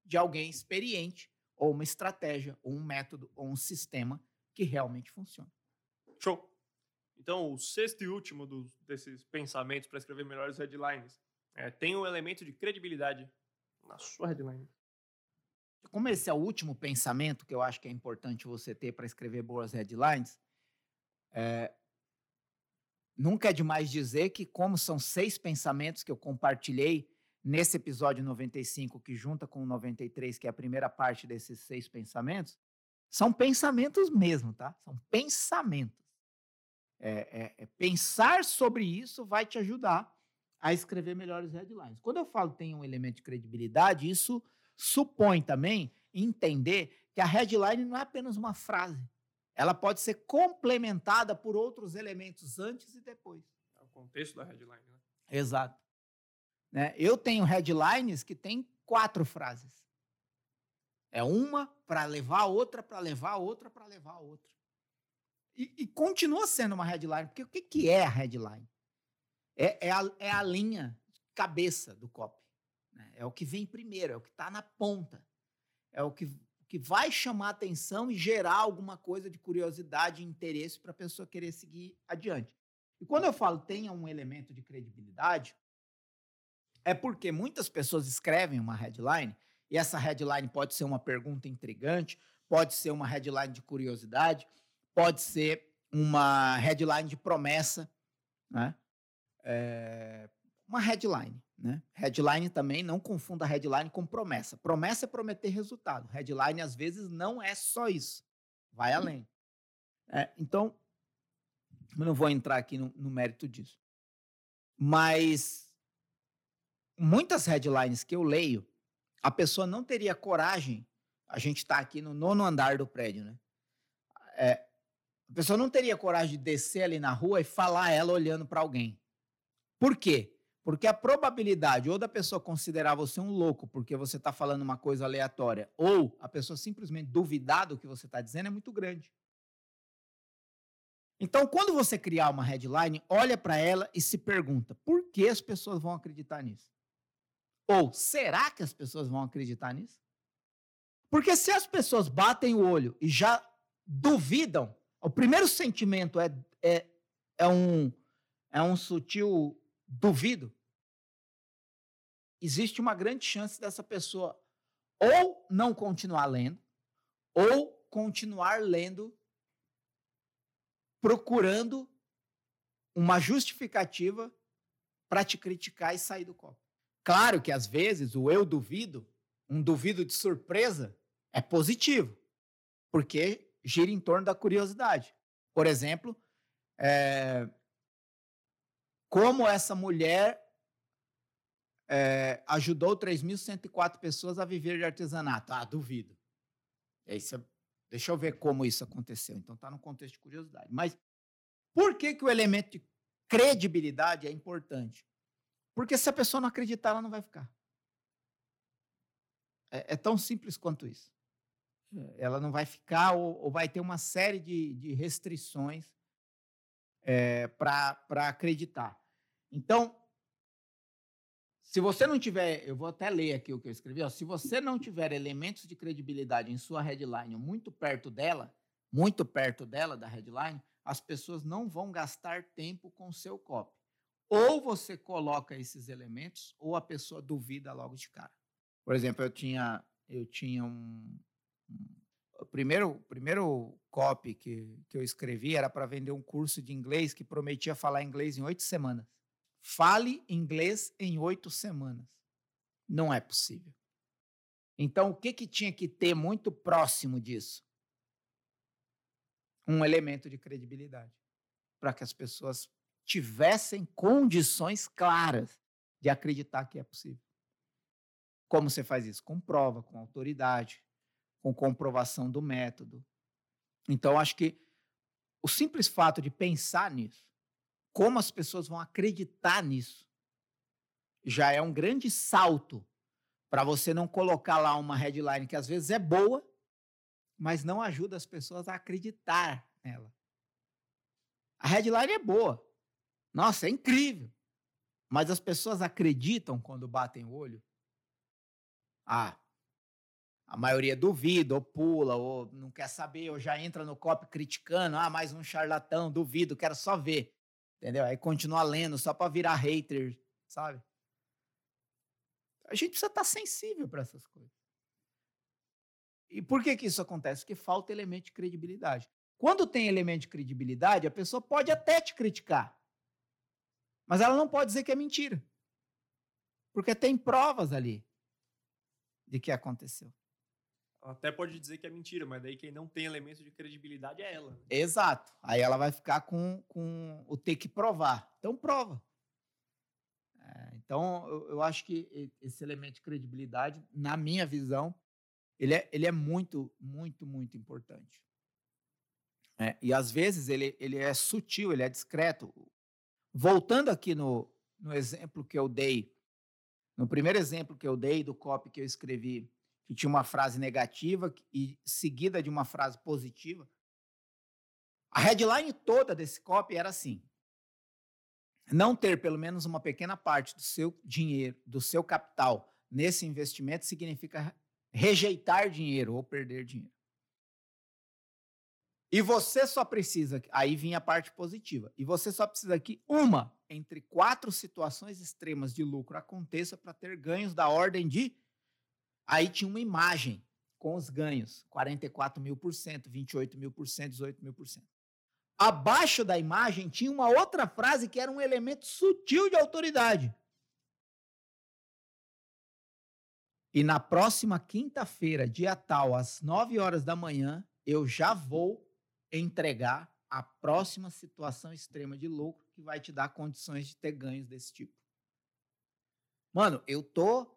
de alguém experiente, ou uma estratégia, ou um método, ou um sistema que realmente funciona. Show! Então, o sexto e último dos, desses pensamentos para escrever melhores headlines é, tem um elemento de credibilidade na sua headline. Como esse é o último pensamento que eu acho que é importante você ter para escrever boas headlines, é, nunca é demais dizer que, como são seis pensamentos que eu compartilhei nesse episódio 95, que junta com o 93, que é a primeira parte desses seis pensamentos, são pensamentos mesmo, tá? São pensamentos. É, é- é pensar sobre isso vai te ajudar a escrever melhores headlines. Quando eu falo tem um elemento de credibilidade, isso supõe também entender que a headline não é apenas uma frase. Ela pode ser complementada por outros elementos antes e depois. É o contexto da headline, né? Exato. Né? Eu tenho headlines que têm quatro frases. É uma para levar a outra, para levar a outra, para levar a outra. E, e continua sendo uma headline, porque o que, que é a headline? É, é, a, é a linha cabeça do copy. É o que vem primeiro, é o que está na ponta. É o que, que vai chamar atenção e gerar alguma coisa de curiosidade e interesse para a pessoa querer seguir adiante. E quando eu falo tenha um elemento de credibilidade, é porque muitas pessoas escrevem uma headline e essa headline pode ser uma pergunta intrigante, pode ser uma headline de curiosidade, pode ser uma headline de promessa, né? É, uma headline, né? Headline também não confunda headline com promessa. Promessa é prometer resultado. Headline às vezes não é só isso, vai além. É, então, eu não vou entrar aqui no, no mérito disso, mas muitas headlines que eu leio, a pessoa não teria coragem. A gente está aqui no nono andar do prédio, né? É, a pessoa não teria coragem de descer ali na rua e falar ela olhando para alguém. Por quê? Porque a probabilidade ou da pessoa considerar você um louco porque você está falando uma coisa aleatória, ou a pessoa simplesmente duvidar do que você está dizendo é muito grande. Então, quando você criar uma headline, olha para ela e se pergunta: por que as pessoas vão acreditar nisso? Ou será que as pessoas vão acreditar nisso? Porque se as pessoas batem o olho e já duvidam, o primeiro sentimento é, é, é, um, é um sutil duvido, existe uma grande chance dessa pessoa ou não continuar lendo, ou continuar lendo procurando uma justificativa para te criticar e sair do copo. Claro que às vezes o eu duvido, um duvido de surpresa, é positivo, porque gira em torno da curiosidade. Por exemplo, é, como essa mulher é, ajudou 3.104 pessoas a viver de artesanato? Ah, duvido. Aí você, deixa eu ver como isso aconteceu. Então está no contexto de curiosidade. Mas por que, que o elemento de credibilidade é importante? Porque se a pessoa não acreditar, ela não vai ficar. É, é tão simples quanto isso. Ela não vai ficar ou, ou vai ter uma série de, de restrições é, para acreditar. Então, se você não tiver, eu vou até ler aqui o que eu escrevi, ó, se você não tiver elementos de credibilidade em sua headline muito perto dela, muito perto dela da headline, as pessoas não vão gastar tempo com seu copy. Ou você coloca esses elementos, ou a pessoa duvida logo de cara. Por exemplo, eu tinha, eu tinha um, um o primeiro, primeiro copy que, que eu escrevi era para vender um curso de inglês que prometia falar inglês em oito semanas. Fale inglês em oito semanas. Não é possível. Então, o que, que tinha que ter muito próximo disso? Um elemento de credibilidade. Para que as pessoas tivessem condições claras de acreditar que é possível. Como você faz isso? Com prova, com autoridade, com comprovação do método. Então, acho que o simples fato de pensar nisso, como as pessoas vão acreditar nisso, já é um grande salto para você não colocar lá uma headline que às vezes é boa, mas não ajuda as pessoas a acreditar nela. A headline é boa. Nossa, é incrível. Mas as pessoas acreditam quando batem o olho? Ah, a maioria duvida, ou pula, ou não quer saber, ou já entra no copy criticando. Ah, mais um charlatão, duvido, quero só ver. Entendeu? Aí continua lendo só para virar hater, sabe? A gente precisa estar sensível para essas coisas. E por que, que isso acontece? Porque falta elemento de credibilidade. Quando tem elemento de credibilidade, a pessoa pode até te criticar. Mas ela não pode dizer que é mentira. Porque tem provas ali de que aconteceu. Até pode dizer que é mentira, mas daí quem não tem elemento de credibilidade é ela. né? Exato. Aí ela vai ficar com, com o ter que provar. Então, prova. É, então, eu, eu acho que esse elemento de credibilidade, na minha visão, ele é, ele é muito, muito, muito importante. É, e às vezes ele, ele é sutil, ele é discreto. Voltando aqui no, no exemplo que eu dei, no primeiro exemplo que eu dei do copy que eu escrevi, que tinha uma frase negativa e seguida de uma frase positiva, a headline toda desse copy era assim: não ter pelo menos uma pequena parte do seu dinheiro, do seu capital nesse investimento significa rejeitar dinheiro ou perder dinheiro. E você só precisa, aí vinha a parte positiva, e você só precisa que uma entre quatro situações extremas de lucro aconteça para ter ganhos da ordem de. Aí tinha uma imagem com os ganhos: 44 mil por cento, 28 mil por cento, 18 mil por cento. Abaixo da imagem tinha uma outra frase que era um elemento sutil de autoridade. E na próxima quinta-feira, dia tal, às 9 horas da manhã, eu já vou entregar a próxima situação extrema de lucro que vai te dar condições de ter ganhos desse tipo. Mano, eu tô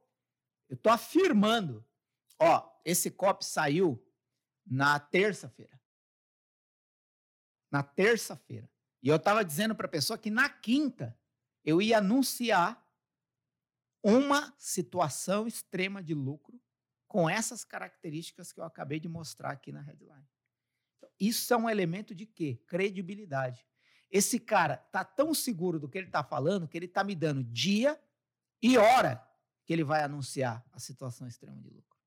eu tô afirmando. Ó, esse copy saiu na terça-feira. Na terça-feira. E eu tava dizendo para a pessoa que na quinta eu ia anunciar uma situação extrema de lucro com essas características que eu acabei de mostrar aqui na headline. Então, isso é um elemento de quê? Credibilidade. Esse cara tá tão seguro do que ele tá falando que ele tá me dando dia e hora que ele vai anunciar a situação extrema de lucro.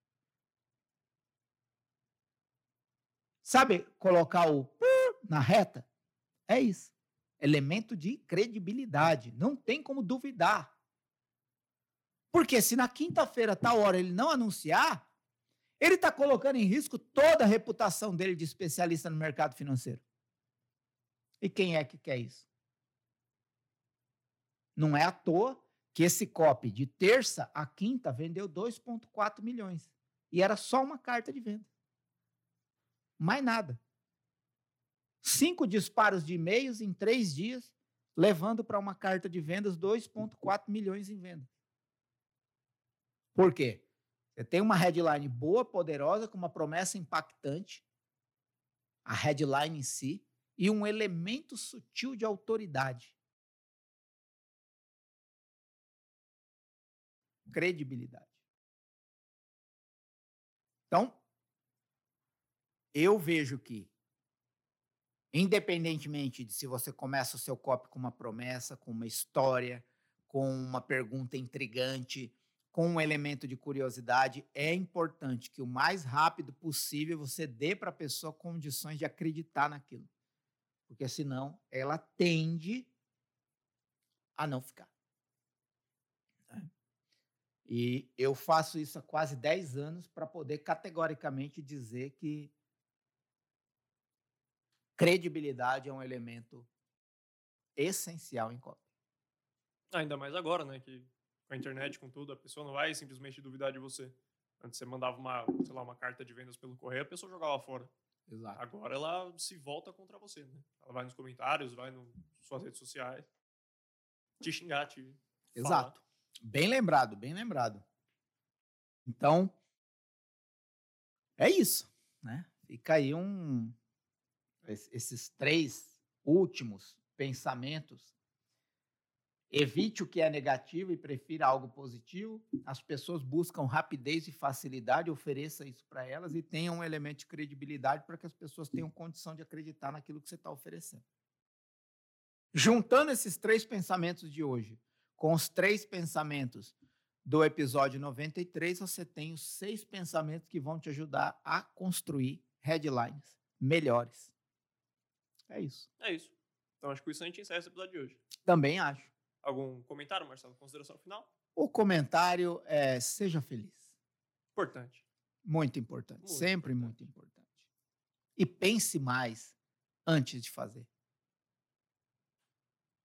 Sabe colocar o na reta? É isso. Elemento de credibilidade. Não tem como duvidar. Porque se na quinta-feira, tal hora, ele não anunciar, ele está colocando em risco toda a reputação dele de especialista no mercado financeiro. E quem é que quer isso? Não é à toa que esse copy de terça a quinta vendeu 2,4 milhões. E era só uma carta de venda. Mais nada. Cinco disparos de e-mails em três dias, levando para uma carta de vendas 2,4 milhões em venda. Por quê? Você tem uma headline boa, poderosa, com uma promessa impactante, a headline em si, e um elemento sutil de autoridade. Credibilidade. Então, eu vejo que, independentemente de se você começa o seu copy com uma promessa, com uma história, com uma pergunta intrigante, com um elemento de curiosidade, é importante que o mais rápido possível você dê para a pessoa condições de acreditar naquilo. Porque senão ela tende a não ficar. E eu faço isso há quase 10 anos para poder categoricamente dizer que credibilidade é um elemento essencial em copy. Ainda mais agora, né? Que com a internet, com tudo, a pessoa não vai simplesmente duvidar de você. Antes você mandava uma, sei lá, uma carta de vendas pelo correio, a pessoa jogava fora. Exato. Agora ela se volta contra você, né? Ela vai nos comentários, vai nas suas redes sociais, te xingar, te falar. Bem lembrado, bem lembrado. Então, é isso, né? Fica aí um es- esses três últimos pensamentos. Evite o que é negativo e prefira algo positivo. As pessoas buscam rapidez e facilidade, ofereça isso para elas e tenha um elemento de credibilidade para que as pessoas tenham condição de acreditar naquilo que você está oferecendo. Juntando esses três pensamentos de hoje com os três pensamentos do episódio 93, você tem os seis pensamentos que vão te ajudar a construir headlines melhores. É isso. É isso. Então acho que com isso a gente encerra esse episódio de hoje. Também acho. Algum comentário, Marcelo? Consideração final? O comentário é seja feliz. Importante. Muito importante. Muito sempre importante. muito importante. E pense mais antes de fazer.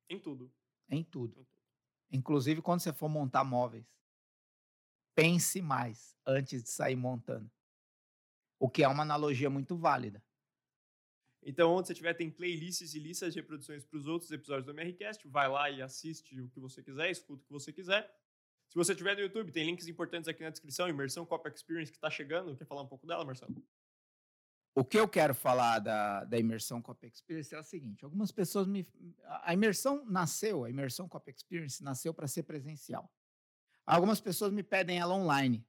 Em tudo. Em tudo. Em tudo. Inclusive quando você for montar móveis. Pense mais antes de sair montando. O que é uma analogia muito válida. Então, onde você tiver, tem playlists e listas de reproduções para os outros episódios do MRCast. Vai lá e assiste o que você quiser, escuta o que você quiser. Se você tiver no YouTube, tem links importantes aqui na descrição. Imersão Cop Experience que está chegando. Quer falar um pouco dela, Marcelo? O que eu quero falar da, da imersão Cop Experience é o seguinte: algumas pessoas me. A imersão nasceu, a imersão Cop Experience nasceu para ser presencial. Algumas pessoas me pedem ela online.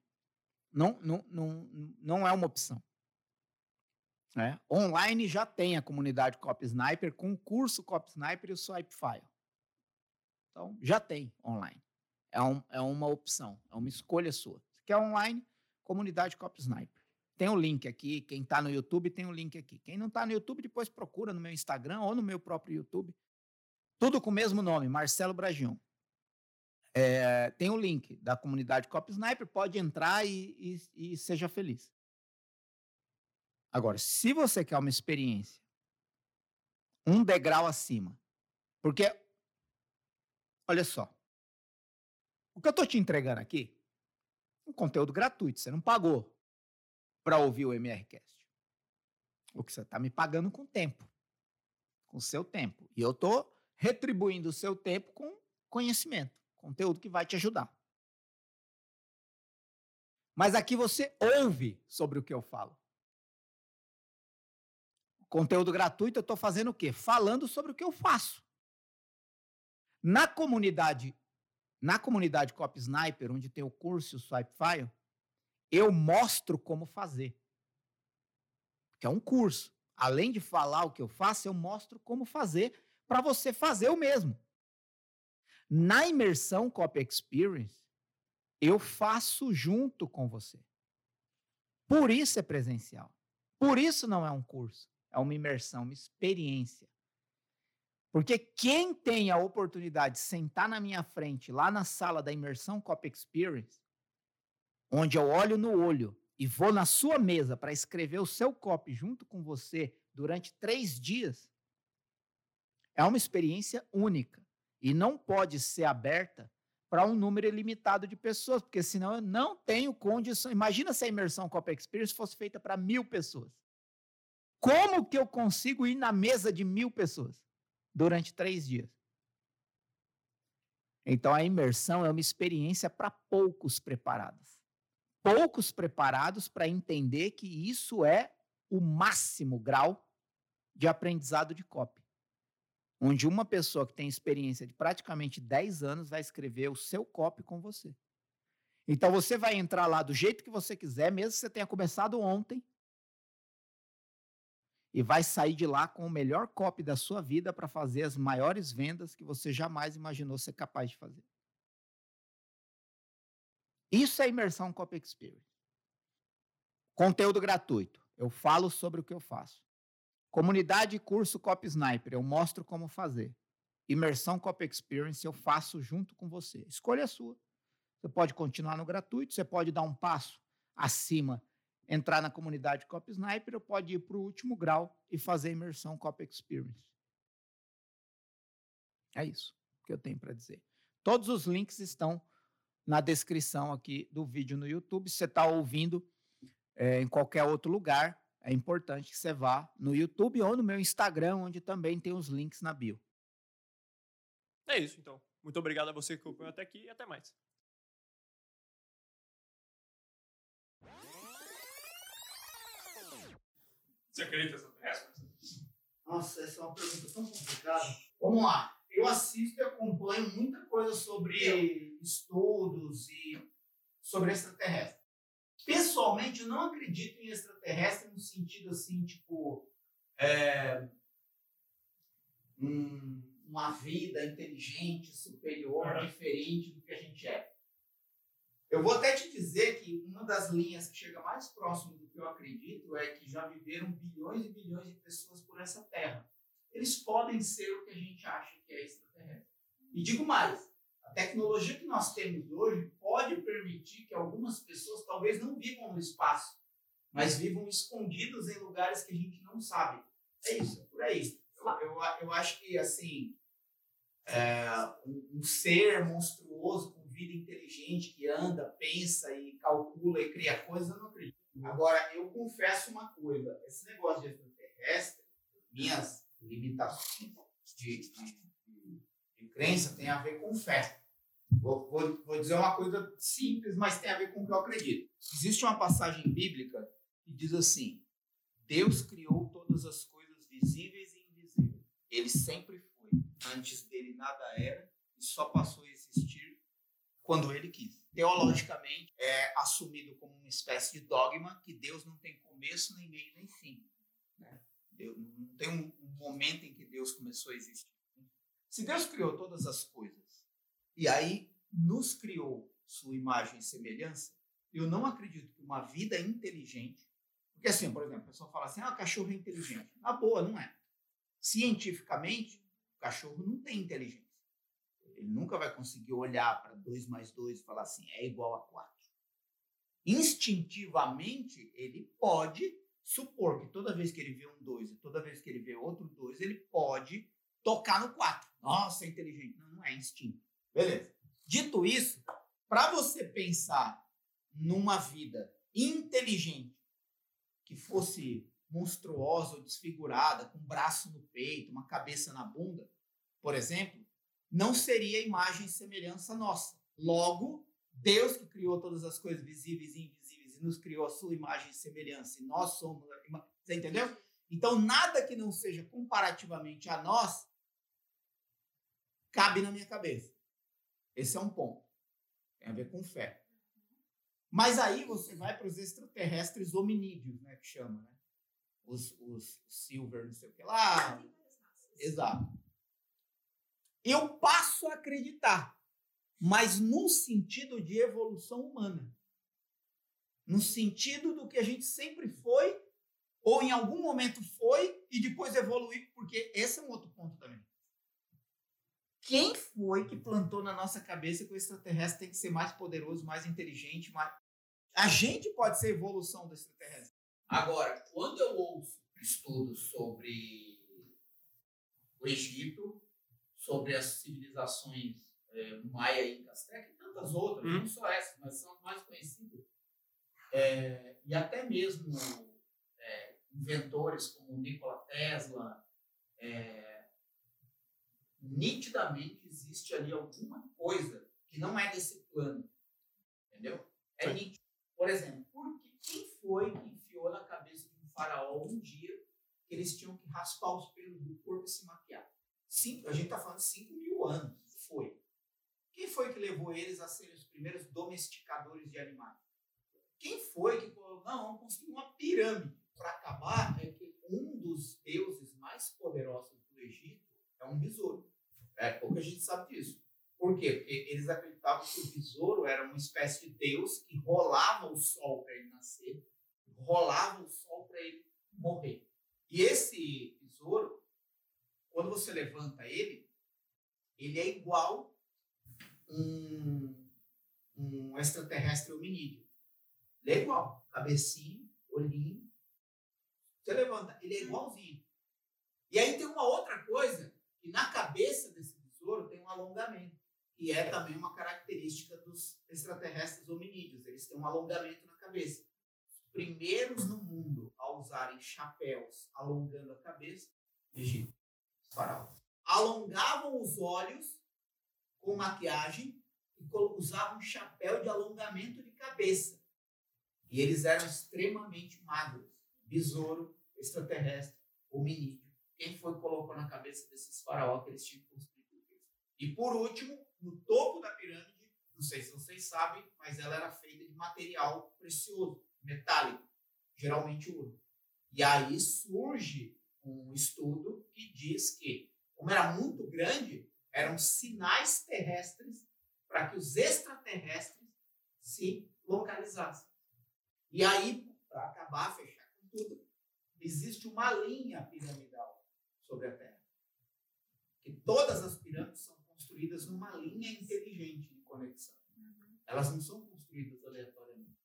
Não, não, não, não é uma opção. É. Online já tem a comunidade Cop Sniper com o curso Cop Sniper e o Swipe File. Então, já tem online. É, um, é uma opção, é uma escolha sua. Se quer online, comunidade Cop Sniper. Tem o um link aqui. Quem está no YouTube tem o um link aqui. Quem não está no YouTube, depois procura no meu Instagram ou no meu próprio YouTube. Tudo com o mesmo nome, Marcelo Bragion. É, tem o link da comunidade Cop Sniper, pode entrar e, e, e seja feliz. Agora, se você quer uma experiência um degrau acima, porque, olha só, o que eu estou te entregando aqui é um conteúdo gratuito, você não pagou para ouvir o MRCast. O que você está me pagando com tempo, com seu tempo. E eu estou retribuindo o seu tempo com conhecimento, conteúdo que vai te ajudar. Mas aqui você ouve sobre o que eu falo. Conteúdo gratuito, eu estou fazendo o quê? Falando sobre o que eu faço. Na comunidade, na comunidade Cop Sniper, onde tem o curso e o Swipe File, eu mostro como fazer. Que é um curso. Além de falar o que eu faço, eu mostro como fazer para você fazer o mesmo. Na imersão Cop Experience, eu faço junto com você. Por isso é presencial. Por isso não é um curso é uma imersão, uma experiência. Porque quem tem a oportunidade de sentar na minha frente, lá na sala da imersão Cop Experience, onde eu olho no olho e vou na sua mesa para escrever o seu copy junto com você durante três dias, é uma experiência única e não pode ser aberta para um número ilimitado de pessoas, porque senão eu não tenho condição. Imagina se a imersão Cop Experience fosse feita para mil pessoas. Como que eu consigo ir na mesa de mil pessoas durante três dias? Então, a imersão é uma experiência para poucos preparados. Poucos preparados para entender que isso é o máximo grau de aprendizado de copy. Onde uma pessoa que tem experiência de praticamente 10 anos vai escrever o seu copy com você. Então, você vai entrar lá do jeito que você quiser, mesmo que você tenha começado ontem, e vai sair de lá com o melhor copy da sua vida para fazer as maiores vendas que você jamais imaginou ser capaz de fazer. Isso é imersão Copy Experience. Conteúdo gratuito. Eu falo sobre o que eu faço. Comunidade e curso Copy Sniper. Eu mostro como fazer. Imersão Copy Experience eu faço junto com você. Escolha a sua. Você pode continuar no gratuito, você pode dar um passo acima entrar na comunidade Cop Sniper ou pode ir para o último grau e fazer imersão Cop Experience. É isso que eu tenho para dizer. Todos os links estão na descrição aqui do vídeo no YouTube. Se você está ouvindo é, em qualquer outro lugar, é importante que você vá no YouTube ou no meu Instagram, onde também tem os links na bio. É isso, então. Muito obrigado a você que acompanhou até aqui e até mais. Você acredita nessa resposta? Nossa, essa é uma pergunta tão complicada. Vamos lá. Eu assisto e acompanho muita coisa sobre estudos e sobre extraterrestre. Pessoalmente, eu não acredito em extraterrestre no sentido assim, tipo, é, um, uma vida inteligente, superior, uhum. diferente do que a gente é. Eu vou até te dizer que uma das linhas que chega mais próximo do que eu acredito é que já viveram bilhões e bilhões de pessoas por essa terra. Eles podem ser o que a gente acha que é extraterrestre. E digo mais, a tecnologia que nós temos hoje pode permitir que algumas pessoas talvez não vivam no espaço, mas vivam escondidos em lugares que a gente não sabe. É isso, é por aí. Eu, eu, eu acho que, assim, é, um, um ser monstruoso vida inteligente que anda, pensa e calcula e cria coisas, eu não acredito. Agora, eu confesso uma coisa: esse negócio de extraterrestre, minhas limitações de, de, crença tem a ver com fé. Vou, vou, vou dizer uma coisa simples, mas tem a ver com o que eu acredito. Existe uma passagem bíblica que diz assim: Deus criou todas as coisas visíveis e invisíveis. Ele sempre foi. Antes dele nada era e só passou a existir quando ele quis. Teologicamente, é assumido como uma espécie de dogma que Deus não tem começo, nem meio, nem fim. Né? Deus, não tem um, um momento em que Deus começou a existir. Se Deus criou todas as coisas e aí nos criou sua imagem e semelhança, eu não acredito que uma vida inteligente, porque assim, por exemplo, a pessoa fala assim, ah, cachorro é inteligente. Na boa, não é. Cientificamente, o cachorro não tem inteligência. Ele nunca vai conseguir olhar para 2 mais 2 e falar assim, é igual a 4. Instintivamente, ele pode supor que toda vez que ele vê um 2 e toda vez que ele vê outro 2, ele pode tocar no 4. Nossa, é inteligente. Não, não é instinto. Beleza. Dito isso, para você pensar numa vida inteligente, que fosse monstruosa ou desfigurada, com um braço no peito, uma cabeça na bunda, por exemplo, não seria imagem e semelhança nossa. Logo, Deus que criou todas as coisas visíveis e invisíveis e nos criou a sua imagem e semelhança, e nós somos. Você entendeu? Então, nada que não seja comparativamente a nós cabe na minha cabeça. Esse é um ponto. Tem a ver com fé. Mas aí você vai para os extraterrestres hominídeos, né? Que chama, né? Os, os silver, não sei o que lá. Exato. Eu passo a acreditar, mas num sentido de evolução humana. No sentido do que a gente sempre foi, ou em algum momento foi, e depois evoluir, porque esse é um outro ponto também. Quem foi que plantou na nossa cabeça que o extraterrestre tem que ser mais poderoso, mais inteligente, mais... A gente pode ser evolução do extraterrestre. Agora, quando eu ouço estudos sobre o Egito, sobre as civilizações é, Maia e Azteca e tantas outras, Uhum. não só essas, mas são as mais conhecidas. É, e até mesmo é, inventores como Nikola Tesla, é, nitidamente existe ali alguma coisa que não é desse plano. Entendeu? É Sim. nítido. Por exemplo, porque quem foi que enfiou na cabeça de um faraó um dia que eles tinham que raspar os pelos do corpo e se maquiar? Cinco, a gente está falando de 5 mil anos. Foi. Quem foi que levou eles a serem os primeiros domesticadores de animais? Quem foi que falou, não, vamos construir uma pirâmide? Para acabar, é que um dos deuses mais poderosos do Egito é um besouro. É, pouca gente sabe disso. Por quê? Porque eles acreditavam que o besouro era uma espécie de deus que rolava o sol para ele nascer, rolava o sol para ele morrer. E esse besouro, quando você levanta ele, ele é igual um, um extraterrestre hominídeo. Ele é igual. Cabecinha, olhinho. Você levanta, ele é igualzinho. E aí tem uma outra coisa, que na cabeça desse besouro tem um alongamento, que é também uma característica dos extraterrestres hominídeos. Eles têm um alongamento na cabeça. Os primeiros no mundo a usarem chapéus alongando a cabeça, Egito, faraós. Alongavam os olhos com maquiagem e usavam chapéu de alongamento de cabeça. E eles eram extremamente magros. Besouro, extraterrestre, hominídeo. Quem foi que colocou na cabeça desses faraós que eles tinham isso? E por último, no topo da pirâmide, não sei se vocês sabem, mas ela era feita de material precioso, metálico, geralmente ouro. E aí surge um estudo que diz que, como era muito grande, eram sinais terrestres para que os extraterrestres se localizassem. E aí, para acabar, fechar com tudo, existe uma linha piramidal sobre a Terra. Que todas as pirâmides são construídas numa linha inteligente de conexão. Elas não são construídas aleatoriamente.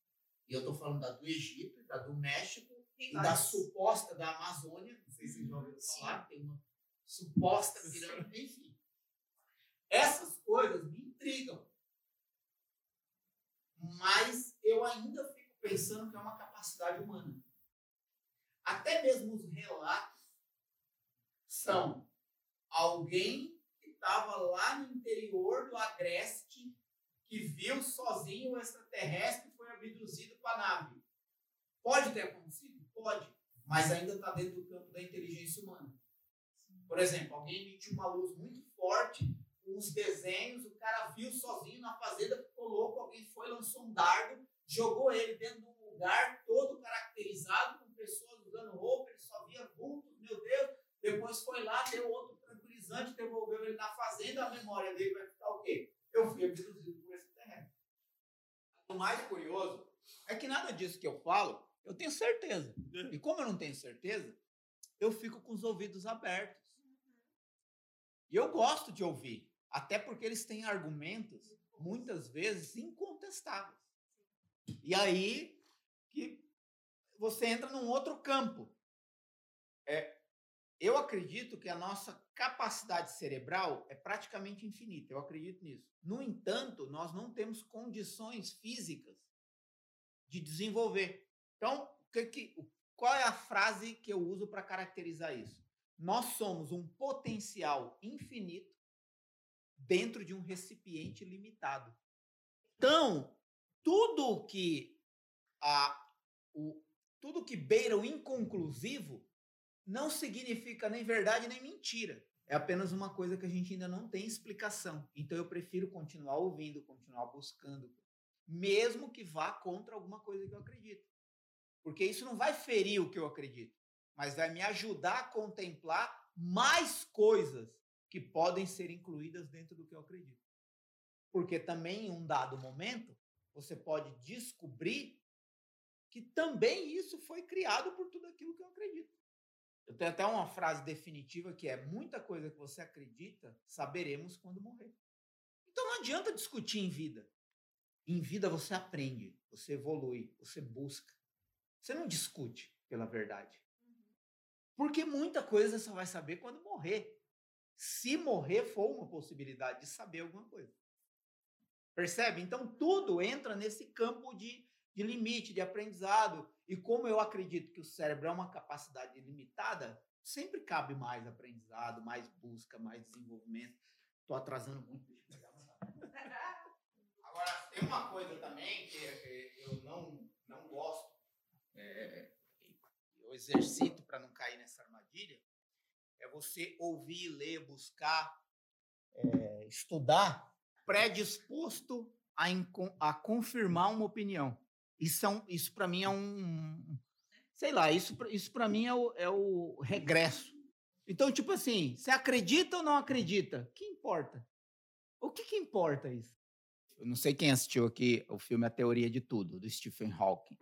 E eu estou falando da do Egito, da do México e da suposta da Amazônia. Não sei se vocês já ouviram falar, tem uma suposta pirâmide, enfim. Essas coisas me intrigam. Mas eu ainda fico pensando que é uma capacidade humana. Até mesmo os relatos são alguém que estava lá no interior do Agreste, que viu sozinho o extraterrestre e foi abduzido para a nave. Pode ter acontecido? Pode. Mas ainda está dentro do campo da inteligência humana. Por exemplo, alguém emitiu uma luz muito forte, uns desenhos, o cara viu sozinho na fazenda, ficou louco, alguém foi, lançou um dardo, jogou ele dentro de um lugar todo caracterizado, com pessoas usando roupa, ele só via vultos, meu Deus. Depois foi lá, deu outro tranquilizante, devolveu ele na fazenda, a memória dele vai ficar o quê? Eu fui abduzido por esse terreno. O mais curioso é que nada disso que eu falo, eu tenho certeza. E como eu não tenho certeza, eu fico com os ouvidos abertos. E eu gosto de ouvir, até porque eles têm argumentos, muitas vezes, incontestáveis. E aí que você entra num outro campo. É, eu acredito que a nossa capacidade cerebral é praticamente infinita. Eu acredito nisso. No entanto, nós não temos condições físicas de desenvolver. Então, que que, qual é a frase que eu uso para caracterizar isso? Nós somos um potencial infinito dentro de um recipiente limitado. Então, tudo que a, o, tudo que beira o inconclusivo não significa nem verdade nem mentira. É apenas uma coisa que a gente ainda não tem explicação. Então eu prefiro continuar ouvindo, continuar buscando, mesmo que vá contra alguma coisa que eu acredito. Porque isso não vai ferir o que eu acredito, mas vai me ajudar a contemplar mais coisas que podem ser incluídas dentro do que eu acredito. Porque também em um dado momento, você pode descobrir que também isso foi criado por tudo aquilo que eu acredito. Eu tenho até uma frase definitiva que é: muita coisa que você acredita, saberemos quando morrer. Então não adianta discutir em vida. Em vida você aprende, você evolui, você busca. Você não discute pela verdade. Porque muita coisa você só vai saber quando morrer. Se morrer for uma possibilidade de saber alguma coisa. Percebe? Então tudo entra nesse campo de, de limite, de aprendizado. E como eu acredito que o cérebro é uma capacidade limitada, sempre cabe mais aprendizado, mais busca, mais desenvolvimento. Estou atrasando muito. [laughs] Agora, tem uma coisa também que eu não, não gosto, é, eu exercito para não cair nessa armadilha, é você ouvir, ler, buscar, é, estudar predisposto a, a confirmar uma opinião. Isso, é um, isso para mim é um. Sei lá, isso, isso para mim é o, é o regresso. Então, tipo assim, você acredita ou não acredita? que importa? O que, que importa isso? Eu não sei quem assistiu aqui o filme A Teoria de Tudo, do Stephen Hawking.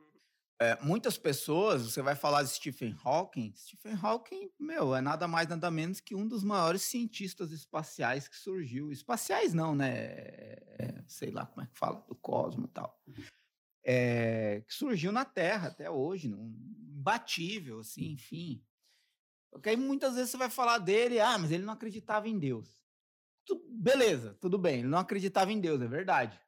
É, muitas pessoas, você vai falar de Stephen Hawking, Stephen Hawking, meu, é nada mais, nada menos que um dos maiores cientistas espaciais que surgiu. Espaciais não, né? É, sei lá como é que fala, do cosmo e tal. É, que surgiu na Terra até hoje, imbatível, assim, enfim. Porque aí muitas vezes você vai falar dele, ah, mas ele não acreditava em Deus. Tu, beleza, tudo bem, ele não acreditava em Deus, é verdade.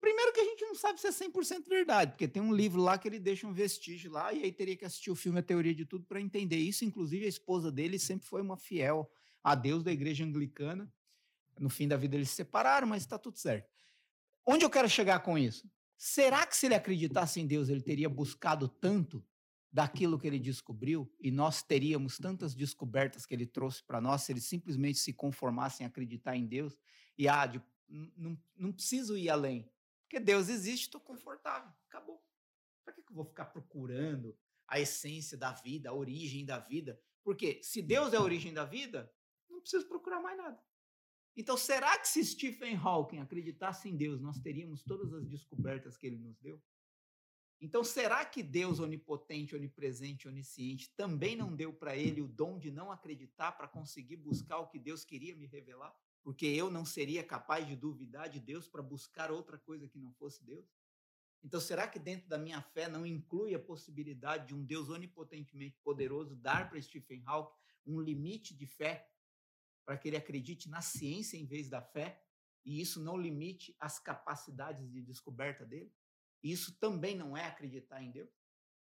Primeiro que a gente não sabe se é 100% verdade, porque tem um livro lá que ele deixa um vestígio lá, e aí teria que assistir o filme A Teoria de Tudo para entender isso. Inclusive, a esposa dele sempre foi uma fiel a Deus da igreja anglicana. No fim da vida eles se separaram, mas está tudo certo. Onde eu quero chegar com isso? Será que se ele acreditasse em Deus, ele teria buscado tanto daquilo que ele descobriu e nós teríamos tantas descobertas que ele trouxe para nós se ele simplesmente se conformasse em acreditar em Deus e ah, de, não, não preciso ir além. Porque Deus existe, estou confortável. Acabou. Para que, que eu vou ficar procurando a essência da vida, a origem da vida? Porque se Deus é a origem da vida, não preciso procurar mais nada. Então, será que se Stephen Hawking acreditasse em Deus, nós teríamos todas as descobertas que ele nos deu? Então, será que Deus onipotente, onipresente, onisciente também não deu para ele o dom de não acreditar para conseguir buscar o que Deus queria me revelar? porque eu não seria capaz de duvidar de Deus para buscar outra coisa que não fosse Deus? Então, será que dentro da minha fé não inclui a possibilidade de um Deus onipotentemente poderoso dar para Stephen Hawking um limite de fé para que ele acredite na ciência em vez da fé e isso não limite as capacidades de descoberta dele? Isso também não é acreditar em Deus.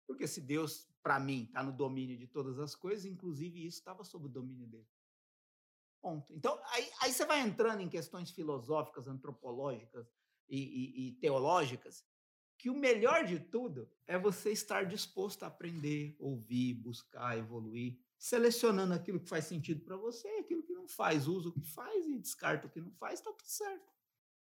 Porque se Deus, para mim, está no domínio de todas as coisas, inclusive isso estava sob o domínio dele. Ponto. Então, aí, aí você vai entrando em questões filosóficas, antropológicas e, e, e teológicas, que o melhor de tudo é você estar disposto a aprender, ouvir, buscar, evoluir, selecionando aquilo que faz sentido para você, aquilo que não faz, usa o que faz e descarta o que não faz, está tudo certo.